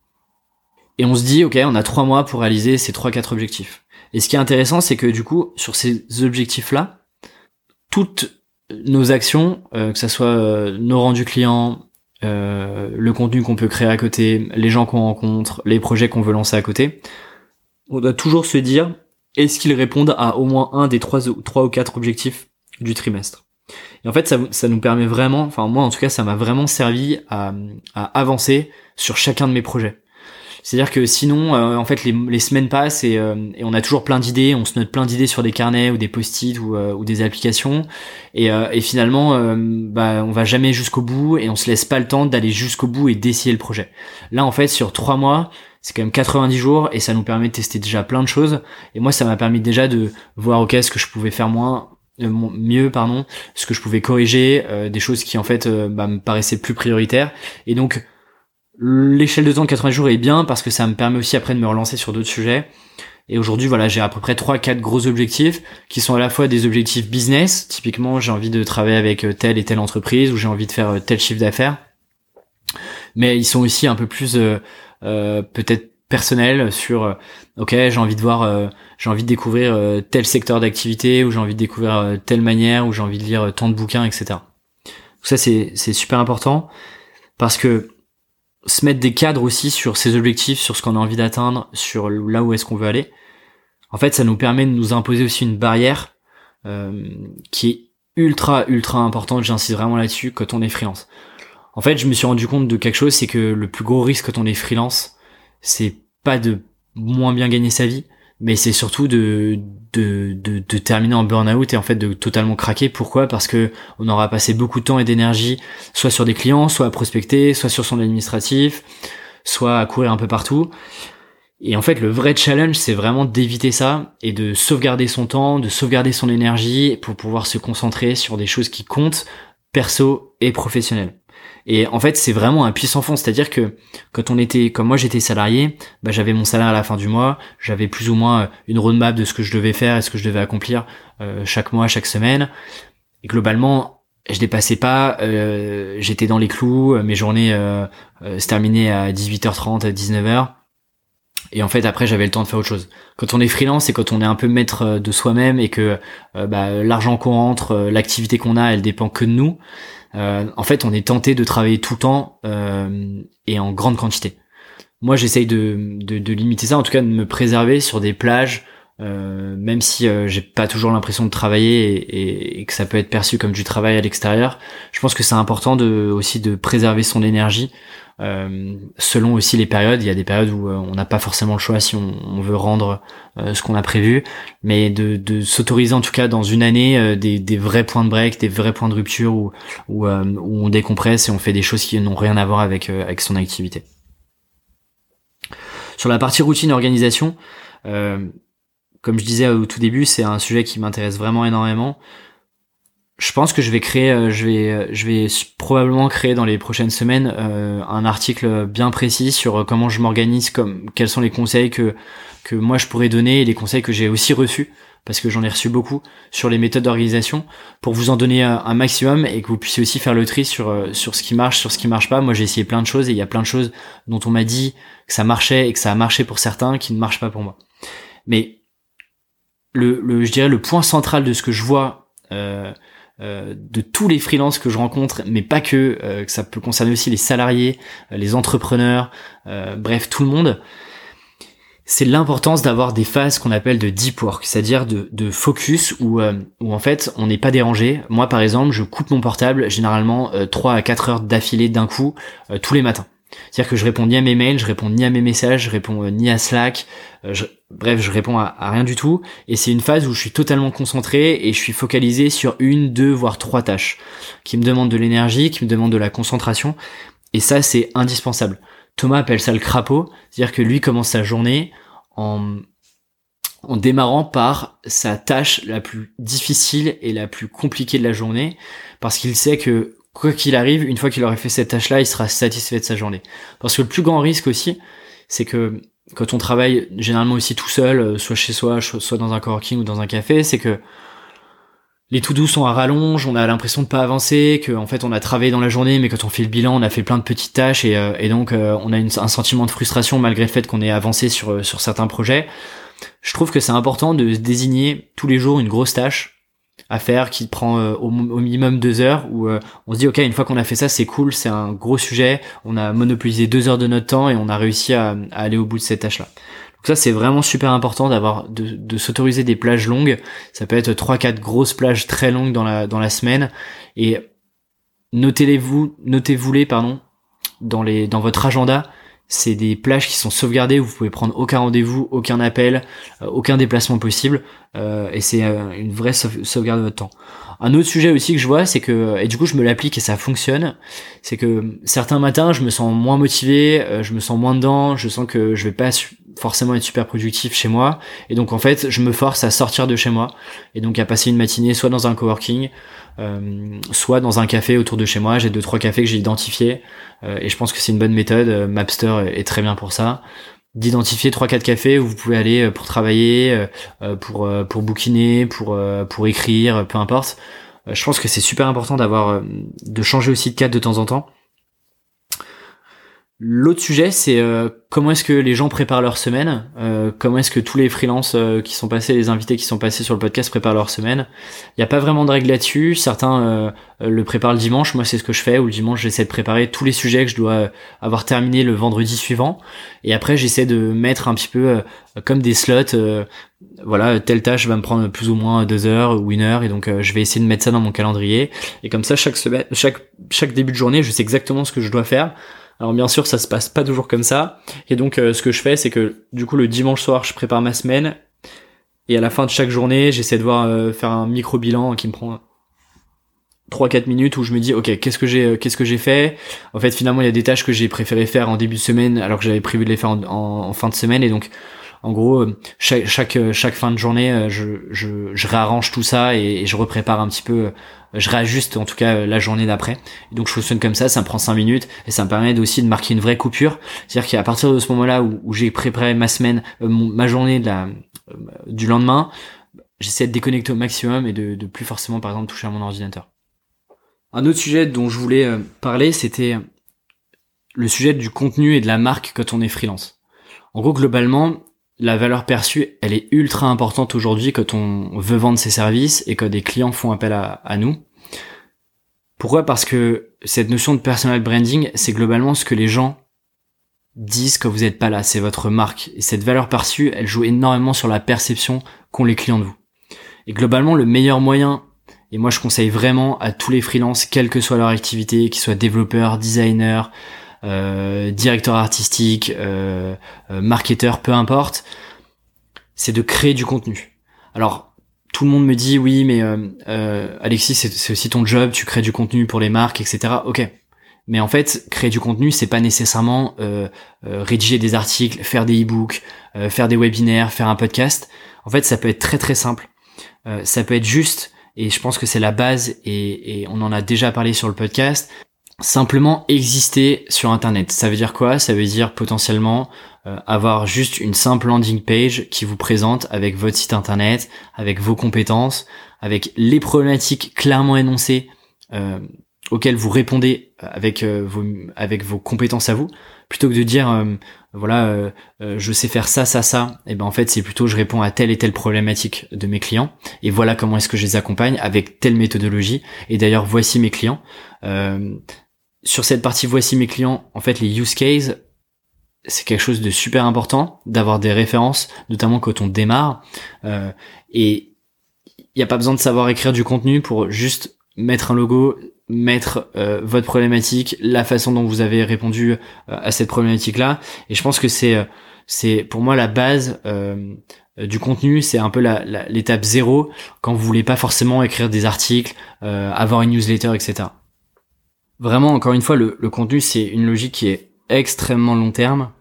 A: Et on se dit, ok, on a trois mois pour réaliser ces trois, quatre objectifs. Et ce qui est intéressant, c'est que du coup, sur ces objectifs-là, toutes nos actions, euh, que ce soit euh, nos rendus clients, euh, le contenu qu'on peut créer à côté, les gens qu'on rencontre, les projets qu'on veut lancer à côté, on doit toujours se dire est-ce qu'ils répondent à au moins un des trois, trois ou quatre objectifs du trimestre. Et en fait, ça, ça nous permet vraiment, enfin moi en tout cas, ça m'a vraiment servi à, à avancer sur chacun de mes projets. C'est-à-dire que sinon, euh, en fait, les, les, semaines passent et, euh, et, on a toujours plein d'idées, on se note plein d'idées sur des carnets ou des post-it ou, euh, ou, des applications, et, et finalement, bah, on va jamais jusqu'au bout et on se laisse pas le temps d'aller jusqu'au bout et d'essayer le projet. Là, en fait, sur trois mois, c'est quand même 90 jours et ça nous permet de tester déjà plein de choses. Et moi, ça m'a permis déjà de voir ok ce que je pouvais faire moins mieux pardon ce que je pouvais corriger des choses qui en fait bah, me paraissaient plus prioritaires et donc L'échelle de temps de 80 jours est bien parce que ça me permet aussi après de me relancer sur d'autres sujets. Et aujourd'hui, voilà, j'ai à peu près 3-4 gros objectifs qui sont à la fois des objectifs business. Typiquement, j'ai envie de travailler avec euh, telle et telle entreprise ou j'ai envie de faire euh, tel chiffre d'affaires. Mais ils sont aussi un peu plus euh, peut-être personnels sur ok j'ai envie de voir j'ai envie de découvrir tel secteur d'activité ou j'ai envie de découvrir telle manière ou j'ai envie de lire tant de bouquins etc donc ça c'est c'est super important parce que se mettre des cadres aussi sur ses objectifs, sur ce qu'on a envie d'atteindre, sur là où est-ce qu'on veut aller. En fait, ça nous permet de nous imposer aussi une barrière euh, qui est ultra ultra importante. J'insiste vraiment là-dessus quand on est freelance. En fait, je me suis rendu compte de quelque chose, c'est que le plus gros risque quand on est freelance, c'est pas de moins bien gagner sa vie, mais c'est surtout de, de, de, terminer en burn-out et en fait de totalement craquer. Pourquoi? Parce que on aura passé beaucoup de temps et d'énergie soit sur des clients, soit à prospecter, soit sur son administratif, soit à courir un peu partout. Et en fait, le vrai challenge, c'est vraiment d'éviter ça et de sauvegarder son temps, de sauvegarder son énergie pour pouvoir se concentrer sur des choses qui comptent, perso et professionnelles. Et en fait, c'est vraiment un puissant fond. C'est-à-dire que quand on était, comme moi j'étais salarié, bah, j'avais mon salaire à la fin du mois, j'avais plus ou moins une roadmap de ce que je devais faire et ce que je devais accomplir euh, chaque mois, chaque semaine. Et globalement, je dépassais pas, euh, j'étais dans les clous, mes journées euh, euh se terminaient à 18h30, à 19h. Et en fait, après, j'avais le temps de faire autre chose. Quand on est freelance et quand on est un peu maître de soi-même et que bah, l'argent qu'on rentre, l'activité qu'on a, elle dépend que de nous, euh, en fait, on est tenté de travailler tout le temps euh, et en grande quantité. Moi, j'essaye de, de, limiter ça, en tout cas de me préserver sur des plages, euh, même si j'ai pas toujours l'impression de travailler et, que ça peut être perçu comme du travail à l'extérieur. Je pense que c'est important de, aussi de préserver son énergie euh, selon aussi les périodes, il y a des périodes où euh, on n'a pas forcément le choix si on, veut rendre euh, ce qu'on a prévu, mais de, de s'autoriser en tout cas dans une année des, des, vrais points de break, des vrais points de rupture où, où, où on décompresse et on fait des choses qui n'ont rien à voir avec, avec son activité. Sur la partie routine organisation, comme je disais au tout début, c'est un sujet qui m'intéresse vraiment énormément je pense que je vais créer, euh, je vais, euh, je vais probablement créer dans les prochaines semaines euh, un article bien précis sur comment je m'organise, comme quels sont les conseils que que moi je pourrais donner et les conseils que j'ai aussi reçus parce que j'en ai reçu beaucoup sur les méthodes d'organisation pour vous en donner un, maximum et que vous puissiez aussi faire le tri sur sur ce qui marche, sur ce qui marche pas. Moi j'ai essayé plein de choses et il y a plein de choses dont on m'a dit que ça marchait et que ça a marché pour certains qui ne marchent pas pour moi. Mais le, je dirais le point central de ce que je vois euh, euh, de tous les freelances que je rencontre, mais pas que, euh, ça peut concerner aussi les salariés, les entrepreneurs, bref, tout le monde, c'est l'importance d'avoir des phases qu'on appelle de deep work, c'est-à-dire de, de, focus où, où en fait on n'est pas dérangé. Moi par exemple, je coupe mon portable généralement 3 à 4 heures d'affilée d'un coup tous les matins. C'est-à-dire que je réponds ni à mes mails, je réponds ni à mes messages, je réponds ni à Slack, je, bref, je réponds à, rien du tout. Et c'est une phase où je suis totalement concentré et je suis focalisé sur une, deux, voire trois tâches qui me demandent de l'énergie, qui me demandent de la concentration. Et ça, c'est indispensable. Thomas appelle ça le crapaud, c'est-à-dire que lui commence sa journée en démarrant par sa tâche la plus difficile et la plus compliquée de la journée, parce qu'il sait que quoi qu'il arrive, une fois qu'il aurait fait cette tâche-là, il sera satisfait de sa journée. Parce que le plus grand risque aussi, c'est que quand on travaille généralement aussi tout seul, euh, soit chez soi, soit dans un coworking ou dans un café, c'est que les tout doux sont à rallonge, on a l'impression de pas avancer, que en fait on a travaillé dans la journée, mais quand on fait le bilan, on a fait plein de petites tâches et, euh, donc euh, on a un sentiment de frustration malgré le fait qu'on ait avancé sur sur certains projets. Je trouve que c'est important de désigner tous les jours une grosse tâche à faire qui prend euh, au, minimum deux heures où euh, on se dit ok une fois qu'on a fait ça c'est cool c'est un gros sujet. On a monopolisé deux heures de notre temps et on a réussi à, aller au bout de cette tâche là donc ça c'est vraiment super important d'avoir de, de s'autoriser des plages longues. Ça peut être trois quatre grosses plages très longues dans la dans la semaine. Et notez-les-vous notez-vous les pardon dans les dans votre agenda c'est des plages qui sont sauvegardées, vous pouvez prendre aucun rendez-vous, aucun appel, euh, aucun déplacement possible, euh, et c'est euh, une vraie sauvegarde de votre temps. Un autre sujet aussi que je vois, c'est que, et du coup je me l'applique et ça fonctionne, c'est que certains matins je me sens moins motivé, je me sens moins dedans, je sens que je vais pas forcément être super productif chez moi, et donc en fait je me force à sortir de chez moi, et donc à passer une matinée soit dans un coworking, euh, soit dans un café autour de chez moi. J'ai deux trois cafés que j'ai identifiés euh, et je pense que c'est une bonne méthode. Euh, Mapster est très bien pour ça d'identifier trois quatre cafés où vous pouvez aller pour travailler, pour pour bouquiner, pour pour écrire, peu importe. Je pense que c'est super important d'avoir de changer aussi de cadre de temps en temps L'autre sujet, c'est euh, comment est-ce que les gens préparent leur semaine, euh, comment est-ce que tous les freelances euh, qui sont passés, les invités qui sont passés sur le podcast préparent leur semaine? Il n'y a pas vraiment de règles là-dessus. Certains le préparent le dimanche. Moi, c'est ce que je fais. Ou le dimanche, j'essaie de préparer tous les sujets que je dois avoir terminé le vendredi suivant. Et après, j'essaie de mettre un petit peu comme des slots. voilà, telle tâche va me prendre plus ou moins deux heures ou une heure. Et donc, je vais essayer de mettre ça dans mon calendrier. Et comme ça, chaque début de journée, je sais exactement ce que je dois faire alors bien sûr, ça se passe pas toujours comme ça. Et donc, euh, ce que je fais, c'est que du coup, le dimanche soir, je prépare ma semaine. Et à la fin de chaque journée, j'essaie de voir euh, faire un micro bilan qui me prend 3-4 minutes où je me dis ok qu'est-ce que j'ai euh, qu'est-ce que j'ai fait? En fait finalement il y a des tâches que j'ai préféré faire en début de semaine alors que j'avais prévu de les faire en, fin de semaine et donc en gros chaque chaque, chaque fin de journée je, je, je réarrange tout ça et, je reprépare un petit peu je réajuste en tout cas la journée d'après. Donc je fonctionne comme ça, ça me prend 5 minutes et ça me permet aussi de marquer une vraie coupure. C'est-à-dire qu'à partir de ce moment-là où, j'ai préparé ma semaine, euh, ma journée euh, du lendemain, j'essaie de déconnecter au maximum et de, plus forcément par exemple toucher à mon ordinateur. Un autre sujet dont je voulais euh, parler, c'était le sujet du contenu et de la marque quand on est freelance. En gros, globalement, la valeur perçue, elle est ultra importante aujourd'hui quand on veut vendre ses services et quand des clients font appel à, nous. Pourquoi? Parce que cette notion de personal branding, c'est globalement ce que les gens disent quand vous n'êtes pas là, c'est votre marque. Et cette valeur perçue, elle joue énormément sur la perception qu'ont les clients de vous. Et globalement, le meilleur moyen, et moi je conseille vraiment à tous les freelances, quelle que soit leur activité, qu'ils soient développeurs, designers, directeur artistique, euh, euh, marketeur, peu importe, c'est de créer du contenu. Alors tout le monde me dit oui mais euh, Alexis c'est aussi ton job, tu crées du contenu pour les marques, etc. Ok. Mais en fait, créer du contenu, c'est pas nécessairement rédiger des articles, faire des e-books, faire des webinaires, faire un podcast. En fait, ça peut être très très simple. ça peut être juste, et je pense que c'est la base, et, et on en a déjà parlé sur le podcast, simplement exister sur internet. Ça veut dire quoi? Ça veut dire potentiellement euh, avoir juste une simple landing page qui vous présente avec votre site internet, avec vos compétences, avec les problématiques clairement énoncées euh, auxquelles vous répondez avec euh, vos avec vos compétences à vous, plutôt que de dire voilà je sais faire ça ça ça. Et ben en fait c'est plutôt je réponds à telle et telle problématique de mes clients et voilà comment est-ce que je les accompagne avec telle méthodologie. Et d'ailleurs voici mes clients sur cette partie voici mes clients, en fait les use cases, c'est quelque chose de super important d'avoir des références, notamment quand on démarre. Euh, et il n'y a pas besoin de savoir écrire du contenu pour juste mettre un logo, mettre euh, votre problématique, la façon dont vous avez répondu euh, à cette problématique-là. Et je pense que c'est c'est pour moi la base du contenu, c'est un peu l'étape zéro quand vous voulez pas forcément écrire des articles, avoir une newsletter, etc. Vraiment, encore une fois, le, contenu, c'est une logique qui est extrêmement long terme.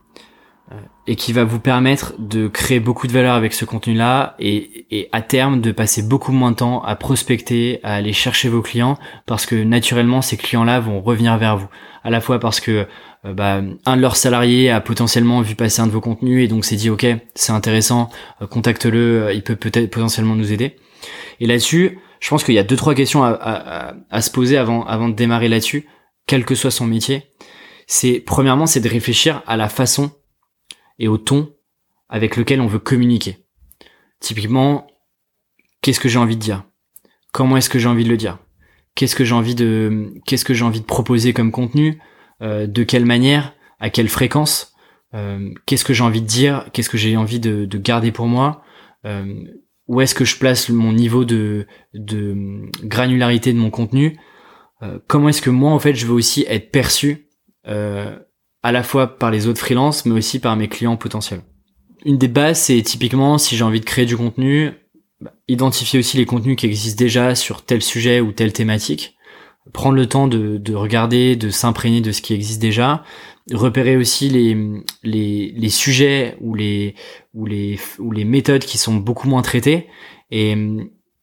A: Euh, et qui va vous permettre de créer beaucoup de valeur avec ce contenu-là et, et, à terme de passer beaucoup moins de temps à prospecter, à aller chercher vos clients parce que naturellement ces clients-là vont revenir vers vous. À la fois parce que euh, bah, un de leurs salariés a potentiellement vu passer un de vos contenus et donc s'est dit ok c'est intéressant, euh, contacte-le, il peut peut-être potentiellement nous aider. Et là-dessus, je pense qu'il y a deux trois questions à, se poser avant avant de démarrer là-dessus, quel que soit son métier. C'est premièrement c'est de réfléchir à la façon et au ton avec lequel on veut communiquer. Typiquement, qu'est-ce que j'ai envie de dire? Comment est-ce que j'ai envie de le dire? Qu'est-ce que j'ai envie de qu'est-ce que j'ai envie de proposer comme contenu? Euh, De quelle manière? À quelle fréquence? Euh, Qu'est-ce que j'ai envie de dire? Qu'est-ce que j'ai envie de, de, garder pour moi? Euh, Où est-ce que je place mon niveau de, granularité de mon contenu euh, Comment est-ce que moi en fait je veux aussi être perçu euh, à la fois par les autres freelances, mais aussi par mes clients potentiels. Une des bases, c'est typiquement si j'ai envie de créer du contenu, bah, identifier aussi les contenus qui existent déjà sur tel sujet ou telle thématique, prendre le temps de, de regarder, de s'imprégner de ce qui existe déjà, repérer aussi les, les, les sujets ou les, ou, les, ou les méthodes qui sont beaucoup moins traitées, et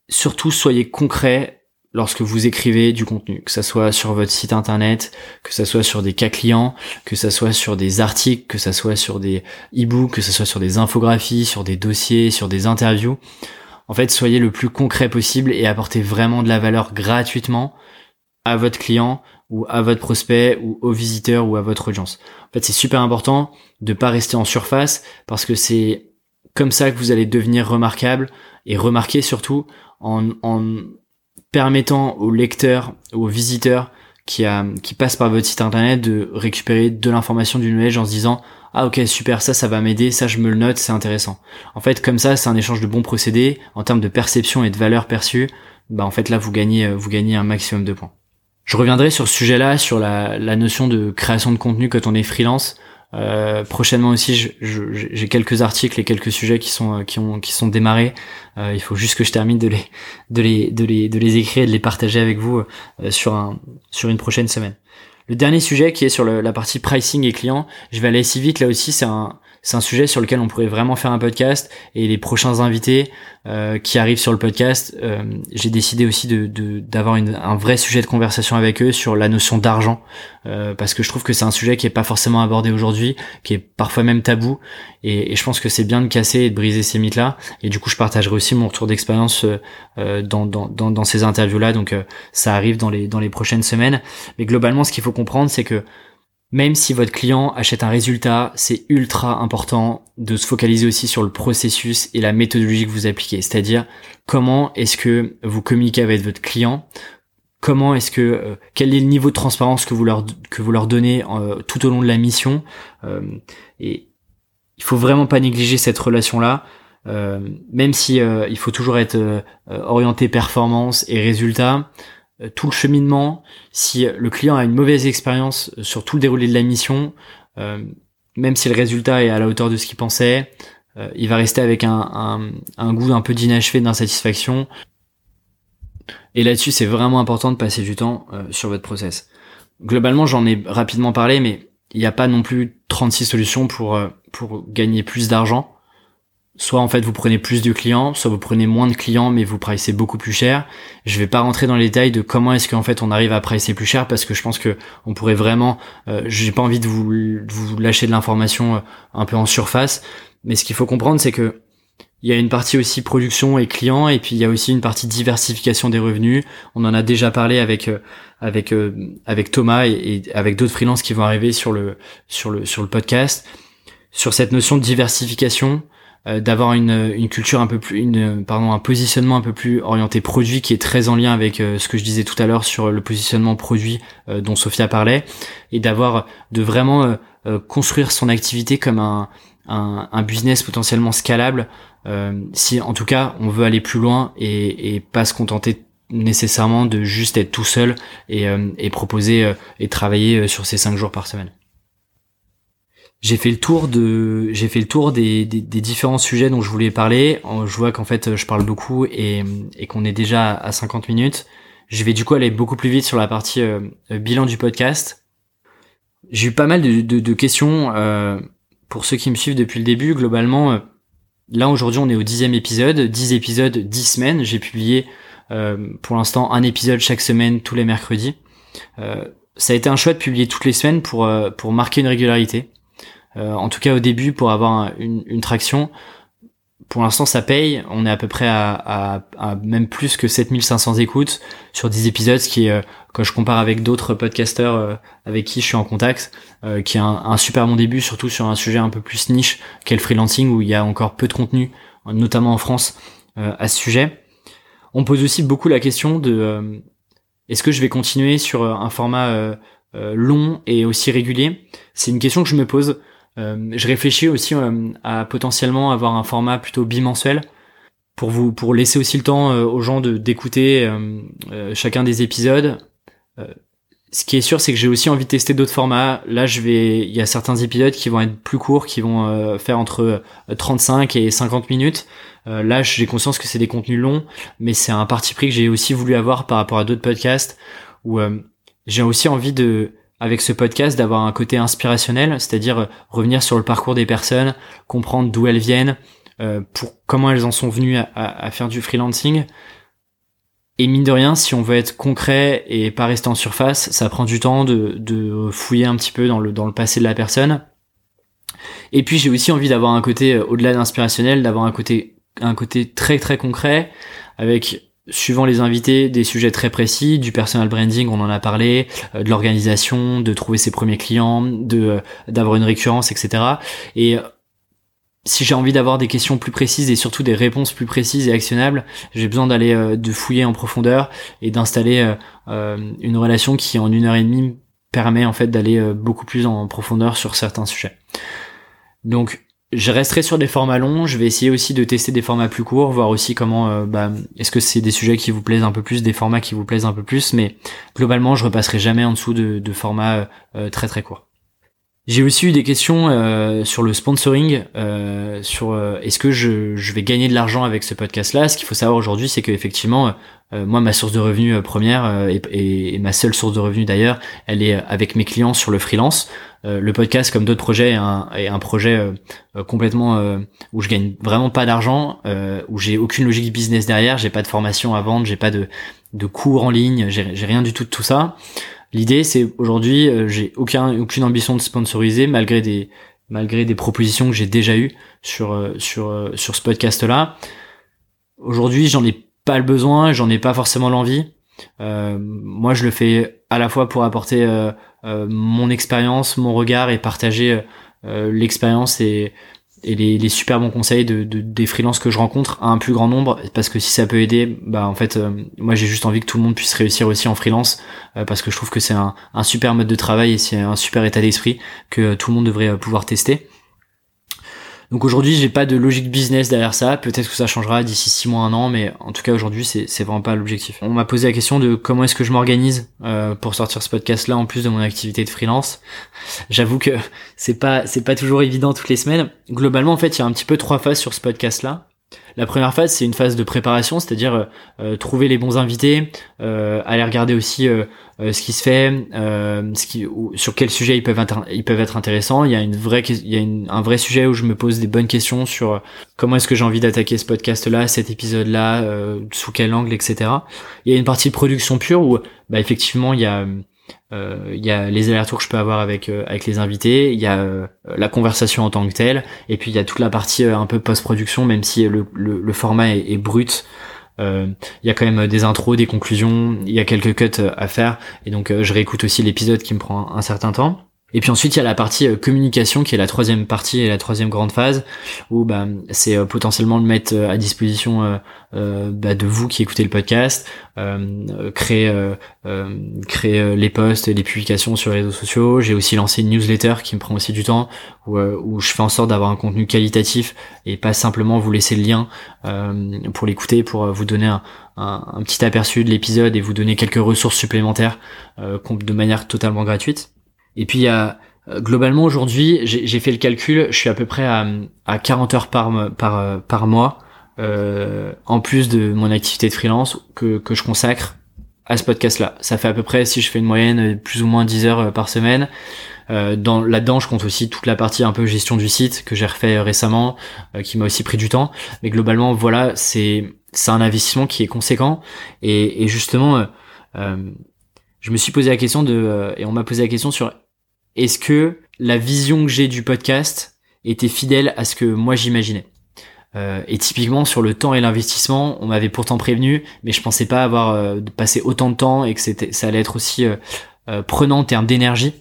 A: surtout soyez concret lorsque vous écrivez du contenu, que ça soit sur votre site internet, que ça soit sur des cas clients, que ça soit sur des articles, que ça soit sur des e-books, que ça soit sur des infographies, sur des dossiers, sur des interviews. En fait, soyez le plus concret possible et apportez vraiment de la valeur gratuitement à votre client ou à votre prospect ou aux visiteurs ou à votre audience. En fait, c'est super important de pas rester en surface parce que c'est comme ça que vous allez devenir remarquable et remarquer surtout en, en permettant aux lecteurs, aux visiteurs qui, a, qui passent par votre site internet de récupérer de l'information du nuage en se disant ah ok super ça ça va m'aider ça je me le note c'est intéressant en fait comme ça c'est un échange de bons procédés en termes de perception et de valeur perçue bah en fait là vous gagnez vous gagnez un maximum de points je reviendrai sur ce sujet là sur la, notion de création de contenu quand on est freelance euh, prochainement aussi, j'ai quelques articles et quelques sujets qui sont euh, qui ont qui sont démarrés. Euh, il faut juste que je termine de les de les de les de les écrire et de les partager avec vous sur un sur une prochaine semaine. Le dernier sujet qui est sur la partie pricing et client, je vais aller si vite là aussi. C'est un c'est un sujet sur lequel on pourrait vraiment faire un podcast. Et les prochains invités euh, qui arrivent sur le podcast, euh, j'ai décidé aussi de d'avoir un vrai sujet de conversation avec eux sur la notion d'argent. Euh, parce que je trouve que c'est un sujet qui est pas forcément abordé aujourd'hui, qui est parfois même tabou. Et, et je pense que c'est bien de casser et de briser ces mythes là et du coup je partagerai aussi mon retour d'expérience euh, dans, dans, dans, dans, ces interviews là donc ça arrive dans les dans les prochaines semaines. Mais globalement ce qu'il faut comprendre c'est que même si votre client achète un résultat, c'est ultra important de se focaliser aussi sur le processus et la méthodologie que vous appliquez. C'est-à-dire comment est-ce que vous communiquez avec votre client, comment est-ce que euh, quel est le niveau de transparence que vous leur que vous leur donnez euh, tout au long de la mission? Euh, et il faut vraiment pas négliger cette relation là. même si il faut toujours être orienté performance et résultat, tout le cheminement, si le client a une mauvaise expérience euh, sur tout le déroulé de la mission, euh, même si le résultat est à la hauteur de ce qu'il pensait, il va rester avec un, un, goût un peu d'inachevé, d'insatisfaction. Et là-dessus, c'est vraiment important de passer du temps sur votre process. Globalement, j'en ai rapidement parlé, mais il n'y a pas non plus 36 solutions pour, pour gagner plus d'argent soit en fait vous prenez plus de clients, soit vous prenez moins de clients mais vous pricez beaucoup plus cher. Je vais pas rentrer dans les détails de comment est-ce qu'en fait on arrive à pricer plus cher parce que je pense que on pourrait vraiment, euh, j'ai pas envie de vous, vous lâcher de l'information euh, un peu en surface, mais ce qu'il faut comprendre c'est que il y a une partie aussi production et clients et puis il y a aussi une partie diversification des revenus. On en a déjà parlé avec euh, avec avec Thomas et, avec d'autres freelances qui vont arriver sur le sur le sur le podcast sur cette notion de diversification euh, d'avoir une, une culture un peu plus une pardon un positionnement un peu plus orienté produit qui est très en lien avec euh, ce que je disais tout à l'heure sur le positionnement produit euh, dont Sophia parlait et d'avoir de vraiment construire son activité comme un, un, business potentiellement scalable si en tout cas on veut aller plus loin et, et pas se contenter nécessairement de juste être tout seul et, et proposer et travailler sur ces cinq jours par semaine j'ai fait le tour de j'ai fait le tour des, des, des, différents sujets dont je voulais parler je vois qu'en fait je parle beaucoup et, et qu'on est déjà à 50 minutes je vais du coup aller beaucoup plus vite sur la partie euh, bilan du podcast j'ai eu pas mal de, de, de questions euh, pour ceux qui me suivent depuis le début, globalement, là aujourd'hui on est au dixième épisode, 10 épisodes, 10 semaines. J'ai publié pour l'instant un épisode chaque semaine tous les mercredis. ça a été un choix de publier toutes les semaines pour, pour marquer une régularité. En tout cas au début pour avoir une, une traction pour l'instant ça paye, on est à peu près à, à, même plus que 7500 écoutes sur 10 épisodes, ce qui est, euh, quand je compare avec d'autres podcasteurs euh, avec qui je suis en contact, euh, qui est un, super bon début, surtout sur un sujet un peu plus niche qu'est le freelancing, où il y a encore peu de contenu, notamment en France, à ce sujet. On pose aussi beaucoup la question de est-ce que je vais continuer sur un format long et aussi régulier? C'est une question que je me pose. Euh, je réfléchis aussi euh, à potentiellement avoir un format plutôt bimensuel pour vous pour laisser aussi le temps euh, aux gens de d'écouter chacun des épisodes. ce qui est sûr, c'est que j'ai aussi envie de tester d'autres formats. Là, je vais, il y a certains épisodes qui vont être plus courts, qui vont faire entre 35 et 50 minutes. là, j'ai conscience que c'est des contenus longs, mais c'est un parti pris que j'ai aussi voulu avoir par rapport à d'autres podcasts où j'ai aussi envie de avec ce podcast d'avoir un côté inspirationnel, c'est-à-dire euh, revenir sur le parcours des personnes, comprendre d'où elles viennent, euh, pour comment elles en sont venues à, faire du freelancing. Et mine de rien, si on veut être concret et pas rester en surface, ça prend du temps de, fouiller un petit peu dans le, dans le passé de la personne. Et puis j'ai aussi envie d'avoir un côté euh, au-delà d'inspirationnel, d'avoir un côté un côté très très concret avec suivant les invités, des sujets très précis, du personal branding, on en a parlé, euh, de l'organisation, de trouver ses premiers clients, de euh, d'avoir une récurrence, etc. Et euh, si j'ai envie d'avoir des questions plus précises et surtout des réponses plus précises et actionnables, j'ai besoin d'aller de fouiller en profondeur et d'installer une relation qui en une heure et demie permet en fait d'aller beaucoup plus en profondeur sur certains sujets. Donc je resterai sur des formats longs. Je vais essayer aussi de tester des formats plus courts, voir aussi comment, euh, bah, est-ce que c'est des sujets qui vous plaisent un peu plus, des formats qui vous plaisent un peu plus. Mais globalement, je repasserai jamais en dessous de, formats euh, très très courts. J'ai aussi eu des questions euh, sur le sponsoring, euh, sur euh, est-ce que je, je, vais gagner de l'argent avec ce podcast-là? Ce qu'il faut savoir aujourd'hui, c'est qu'effectivement, moi, ma source de revenus première et, et, ma seule source de revenus d'ailleurs, elle est avec mes clients sur le freelance. le podcast, comme d'autres projets, est un, est un projet complètement où je gagne vraiment pas d'argent, où j'ai aucune logique business derrière, j'ai pas de formation à vendre, j'ai pas de, de cours en ligne, j'ai rien du tout de tout ça. L'idée, c'est aujourd'hui, euh, j'ai aucun, aucune ambition de sponsoriser malgré des, malgré des propositions que j'ai déjà eues sur, euh, sur, euh, sur ce podcast-là. Aujourd'hui, j'en ai pas le besoin, j'en ai pas forcément l'envie. moi, je le fais à la fois pour apporter mon expérience, mon regard et partager l'expérience et, et les, super bons conseils de, de, des freelances que je rencontre à un plus grand nombre parce que si ça peut aider bah en fait euh, moi j'ai juste envie que tout le monde puisse réussir aussi en freelance euh, parce que je trouve que c'est un, un, super mode de travail et c'est un super état d'esprit que tout le monde devrait euh, pouvoir tester donc aujourd'hui, j'ai pas de logique business derrière ça. Peut-être que ça changera d'ici six mois, un an, mais en tout cas aujourd'hui, c'est c'est vraiment pas l'objectif. On m'a posé la question de comment est-ce que je m'organise euh, pour sortir ce podcast-là en plus de mon activité de freelance. J'avoue que c'est pas c'est pas toujours évident toutes les semaines. Globalement, en fait, il y a un petit peu trois phases sur ce podcast-là. La première phase, c'est une phase de préparation, c'est-à-dire euh, euh, trouver les bons invités, euh, aller regarder aussi ce qui se fait, sur quel sujet ils peuvent, être intéressants. Il y a un vrai sujet où je me pose des bonnes questions sur comment est-ce que j'ai envie d'attaquer ce podcast-là, cet épisode-là, sous quel angle, etc. Il y a une partie de production pure où, bah, effectivement, il y a il y a les allers-retours que je peux avoir avec euh, avec les invités, il y a euh, la conversation en tant que telle, et puis il y a toute la partie un peu post-production, même si le, le, format est, brut. Il y a quand même des intros, des conclusions, il y a quelques cuts à faire, et donc je réécoute aussi l'épisode qui me prend un certain temps. Et puis ensuite il y a la partie euh, communication qui est la troisième partie et la troisième grande phase où bah, c'est euh, potentiellement le mettre euh, à disposition bah, de vous qui écoutez le podcast, créer créer les posts, les publications sur les réseaux sociaux. J'ai aussi lancé une newsletter qui me prend aussi du temps où, je fais en sorte d'avoir un contenu qualitatif et pas simplement vous laisser le lien pour l'écouter pour vous donner un, petit aperçu de l'épisode et vous donner quelques ressources supplémentaires de manière totalement gratuite. Et puis il y a euh, globalement aujourd'hui, j'ai fait le calcul, je suis à peu près à, à 40 heures par par euh, par mois, euh, en plus de mon activité de freelance que que je consacre à ce podcast-là. Ça fait à peu près, si je fais une moyenne, plus ou moins 10 heures par semaine. Euh, dans là-dedans, je compte aussi toute la partie un peu gestion du site que j'ai refait récemment, euh, qui m'a aussi pris du temps. Mais globalement, voilà, c'est c'est un investissement qui est conséquent. Et, et justement, euh, je me suis posé la question de et on m'a posé la question sur est-ce que la vision que j'ai du podcast était fidèle à ce que moi j'imaginais? Euh, et typiquement sur le temps et l'investissement, on m'avait pourtant prévenu, mais je pensais pas avoir passé autant de temps et que c'était, ça allait être aussi prenant en termes d'énergie.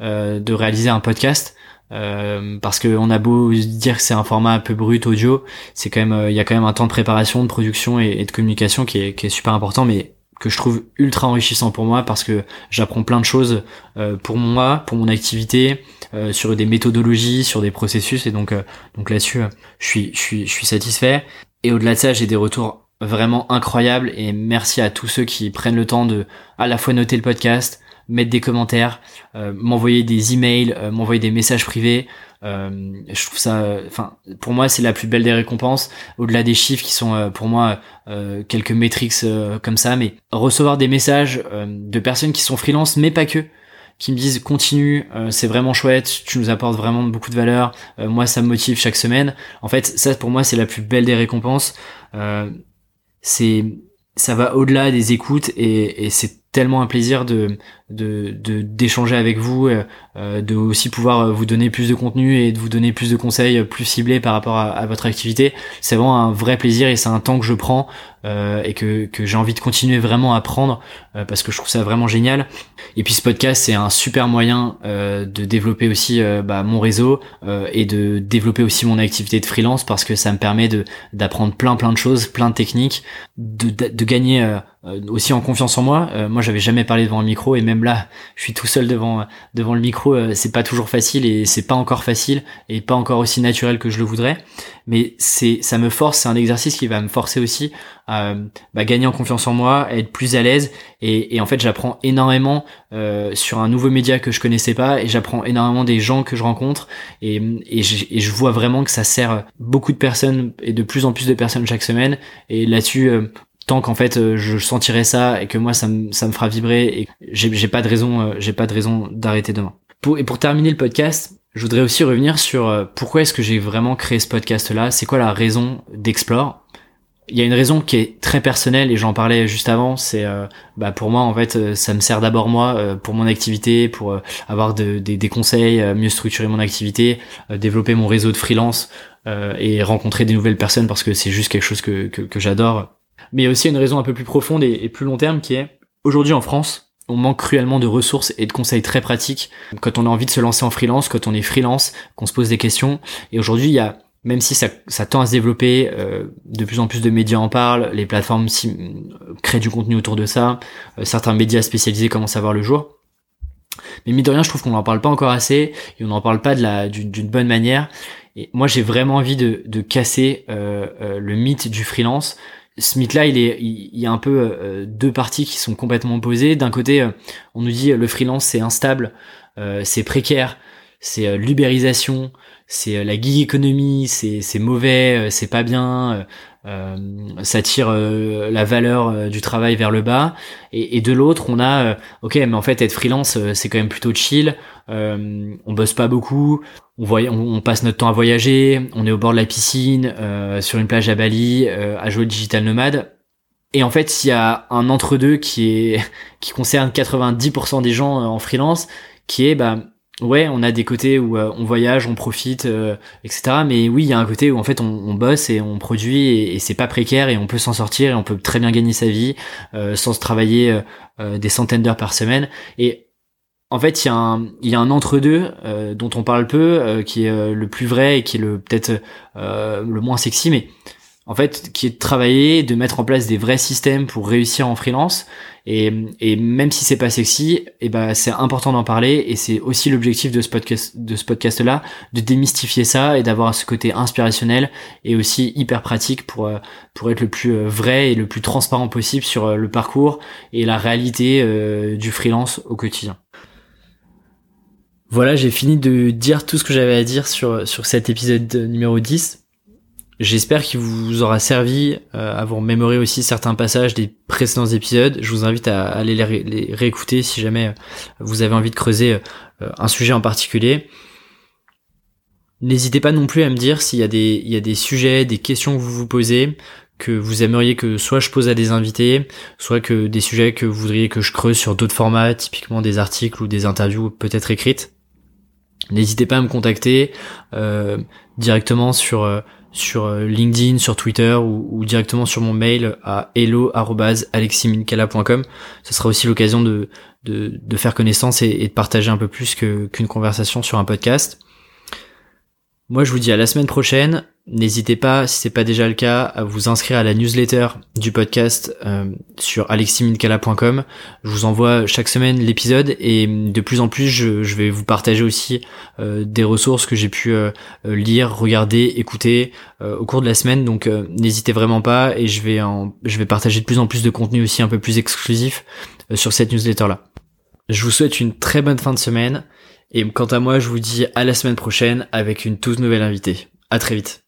A: Euh, de réaliser un podcast. Euh, parce que on a beau dire que c'est un format un peu brut audio, c'est quand euh, il y a quand même un temps de préparation, de production et, de communication qui est, qui est super important, mais que je trouve ultra enrichissant pour moi parce que j'apprends plein de choses pour moi, pour mon activité, sur des méthodologies, sur des processus et donc donc là-dessus je suis je suis je suis satisfait. Et au-delà de ça j'ai des retours vraiment incroyables et merci à tous ceux qui prennent le temps de à la fois noter le podcast, mettre des commentaires, euh, m'envoyer des emails, euh, m'envoyer des messages privés. Euh, je trouve ça, enfin, pour moi, c'est la plus belle des récompenses. Au-delà des chiffres qui sont pour moi quelques métriques comme ça, mais recevoir des messages de personnes qui sont freelance, mais pas que, qui me disent continue, c'est vraiment chouette, tu nous apportes vraiment beaucoup de valeur. moi, ça me motive chaque semaine. En fait, ça pour moi, c'est la plus belle des récompenses. c'est ça va au-delà des écoutes et, et c'est tellement un plaisir de de d'échanger avec vous, euh, euh, de aussi pouvoir vous donner plus de contenu et de vous donner plus de conseils plus ciblés par rapport à, votre activité. C'est vraiment un vrai plaisir et c'est un temps que je prends euh, et que que j'ai envie de continuer vraiment à prendre parce que je trouve ça vraiment génial. Et puis ce podcast c'est un super moyen de développer aussi bah, mon réseau et de développer aussi mon activité de freelance parce que ça me permet de d'apprendre plein plein de choses, plein de techniques, de de, de gagner euh, aussi en confiance en moi. Euh, moi, j'avais jamais parlé devant un micro et même là, je suis tout seul devant devant le micro. Euh, c'est pas toujours facile et c'est pas encore facile et pas encore aussi naturel que je le voudrais. Mais c'est ça me force. C'est un exercice qui va me forcer aussi à bah, gagner en confiance en moi, à être plus à l'aise. Et, en fait, j'apprends énormément sur un nouveau média que je connaissais pas et j'apprends énormément des gens que je rencontre et et je vois vraiment que ça sert beaucoup de personnes et de plus en plus de personnes chaque semaine. Et là-dessus, tant qu'en fait euh, je sentirai ça et que moi ça me ça me fera vibrer et j'ai pas de raison euh, j'ai pas de raison d'arrêter demain. Pour et pour terminer le podcast, je voudrais aussi revenir sur euh, pourquoi est-ce que j'ai vraiment créé ce podcast là, c'est quoi la raison d'Explore? Il y a une raison qui est très personnelle et j'en parlais juste avant, c'est bah pour moi en fait ça me sert d'abord moi pour mon activité, pour avoir de, des conseils, mieux structurer mon activité, développer mon réseau de freelance et rencontrer des nouvelles personnes parce que c'est juste quelque chose que, que, que j'adore mais il y a aussi une raison un peu plus profonde et, plus long terme qui est aujourd'hui en France, on manque cruellement de ressources et de conseils très pratiques quand on a envie de se lancer en freelance, quand on est freelance, qu'on se pose des questions. Et aujourd'hui, il y a, même si ça, ça tend à se développer, euh, de plus en plus de médias en parlent, les plateformes si, euh, créent du contenu autour de ça, euh, certains médias spécialisés commencent à voir le jour. Mais mine de rien, je trouve qu'on n'en parle pas encore assez et on n'en parle pas de la d'une bonne manière. Et moi, j'ai vraiment envie de, de casser le mythe du freelance ce mythe-là, il, est, il, y a un peu euh, deux parties qui sont complètement opposées. D'un côté, euh, on nous dit le freelance c'est instable, euh, c'est précaire, c'est l'ubérisation, c'est la gig economy, c'est mauvais, c'est pas bien, ça tire la valeur du travail vers le bas. Et, et de l'autre, on a ok, mais en fait être freelance c'est quand même plutôt chill, on bosse pas beaucoup, on, voyage, on, passe notre temps à voyager, on est au bord de la piscine, euh, sur une plage à Bali, euh, à jouer digital nomade. Et en fait, il y a un entre-deux qui est qui concerne 90% des gens euh, en freelance, qui est bah ouais, on a des côtés où on voyage, on profite, etc. Mais oui, il y a un côté où en fait on, bosse et on produit et, c'est pas précaire et on peut s'en sortir et on peut très bien gagner sa vie sans se travailler des centaines d'heures par semaine. Et en fait, il y a un, un entre-deux euh, dont on parle peu, euh, qui est euh, le plus vrai et qui est le peut-être le moins sexy, mais en fait, qui est de travailler, de mettre en place des vrais systèmes pour réussir en freelance. Et, même si c'est pas sexy, eh ben c'est important d'en parler. Et c'est aussi l'objectif de ce podcast-là, de démystifier ça et d'avoir ce côté inspirationnel et aussi hyper pratique pour pour être le plus vrai et le plus transparent possible sur le parcours et la réalité du freelance au quotidien. Voilà, j'ai fini de dire tout ce que j'avais à dire sur, sur cet épisode numéro 10. J'espère qu'il vous aura servi à vous remémorer aussi certains passages des précédents épisodes. Je vous invite à aller les, réécouter si jamais vous avez envie de creuser un sujet en particulier. N'hésitez pas non plus à me dire s'il y a des, sujets, des questions que vous vous posez, que vous aimeriez que soit je pose à des invités, soit que des sujets que vous voudriez que je creuse sur d'autres formats, typiquement des articles ou des interviews peut-être écrites. N'hésitez pas à me contacter euh, directement sur euh, sur euh, LinkedIn, sur Twitter ou, directement sur mon mail à hello@aleximincala.com. Ce sera aussi l'occasion de, de, faire connaissance et, de partager un peu plus qu'une conversation sur un podcast. Moi, je vous dis à la semaine prochaine. N'hésitez pas, si c'est pas déjà le cas, à vous inscrire à la newsletter du podcast euh, sur aleximincala.com. Je vous envoie chaque semaine l'épisode et de plus en plus, je, vais vous partager aussi euh, des ressources que j'ai pu euh, lire, regarder, écouter au cours de la semaine. Donc, n'hésitez vraiment pas et je vais en, je vais partager de plus en plus de contenu aussi un peu plus exclusif sur cette newsletter là. Je vous souhaite une très bonne fin de semaine. Et quant à moi, je vous dis à la semaine prochaine avec une toute nouvelle invitée. À très vite.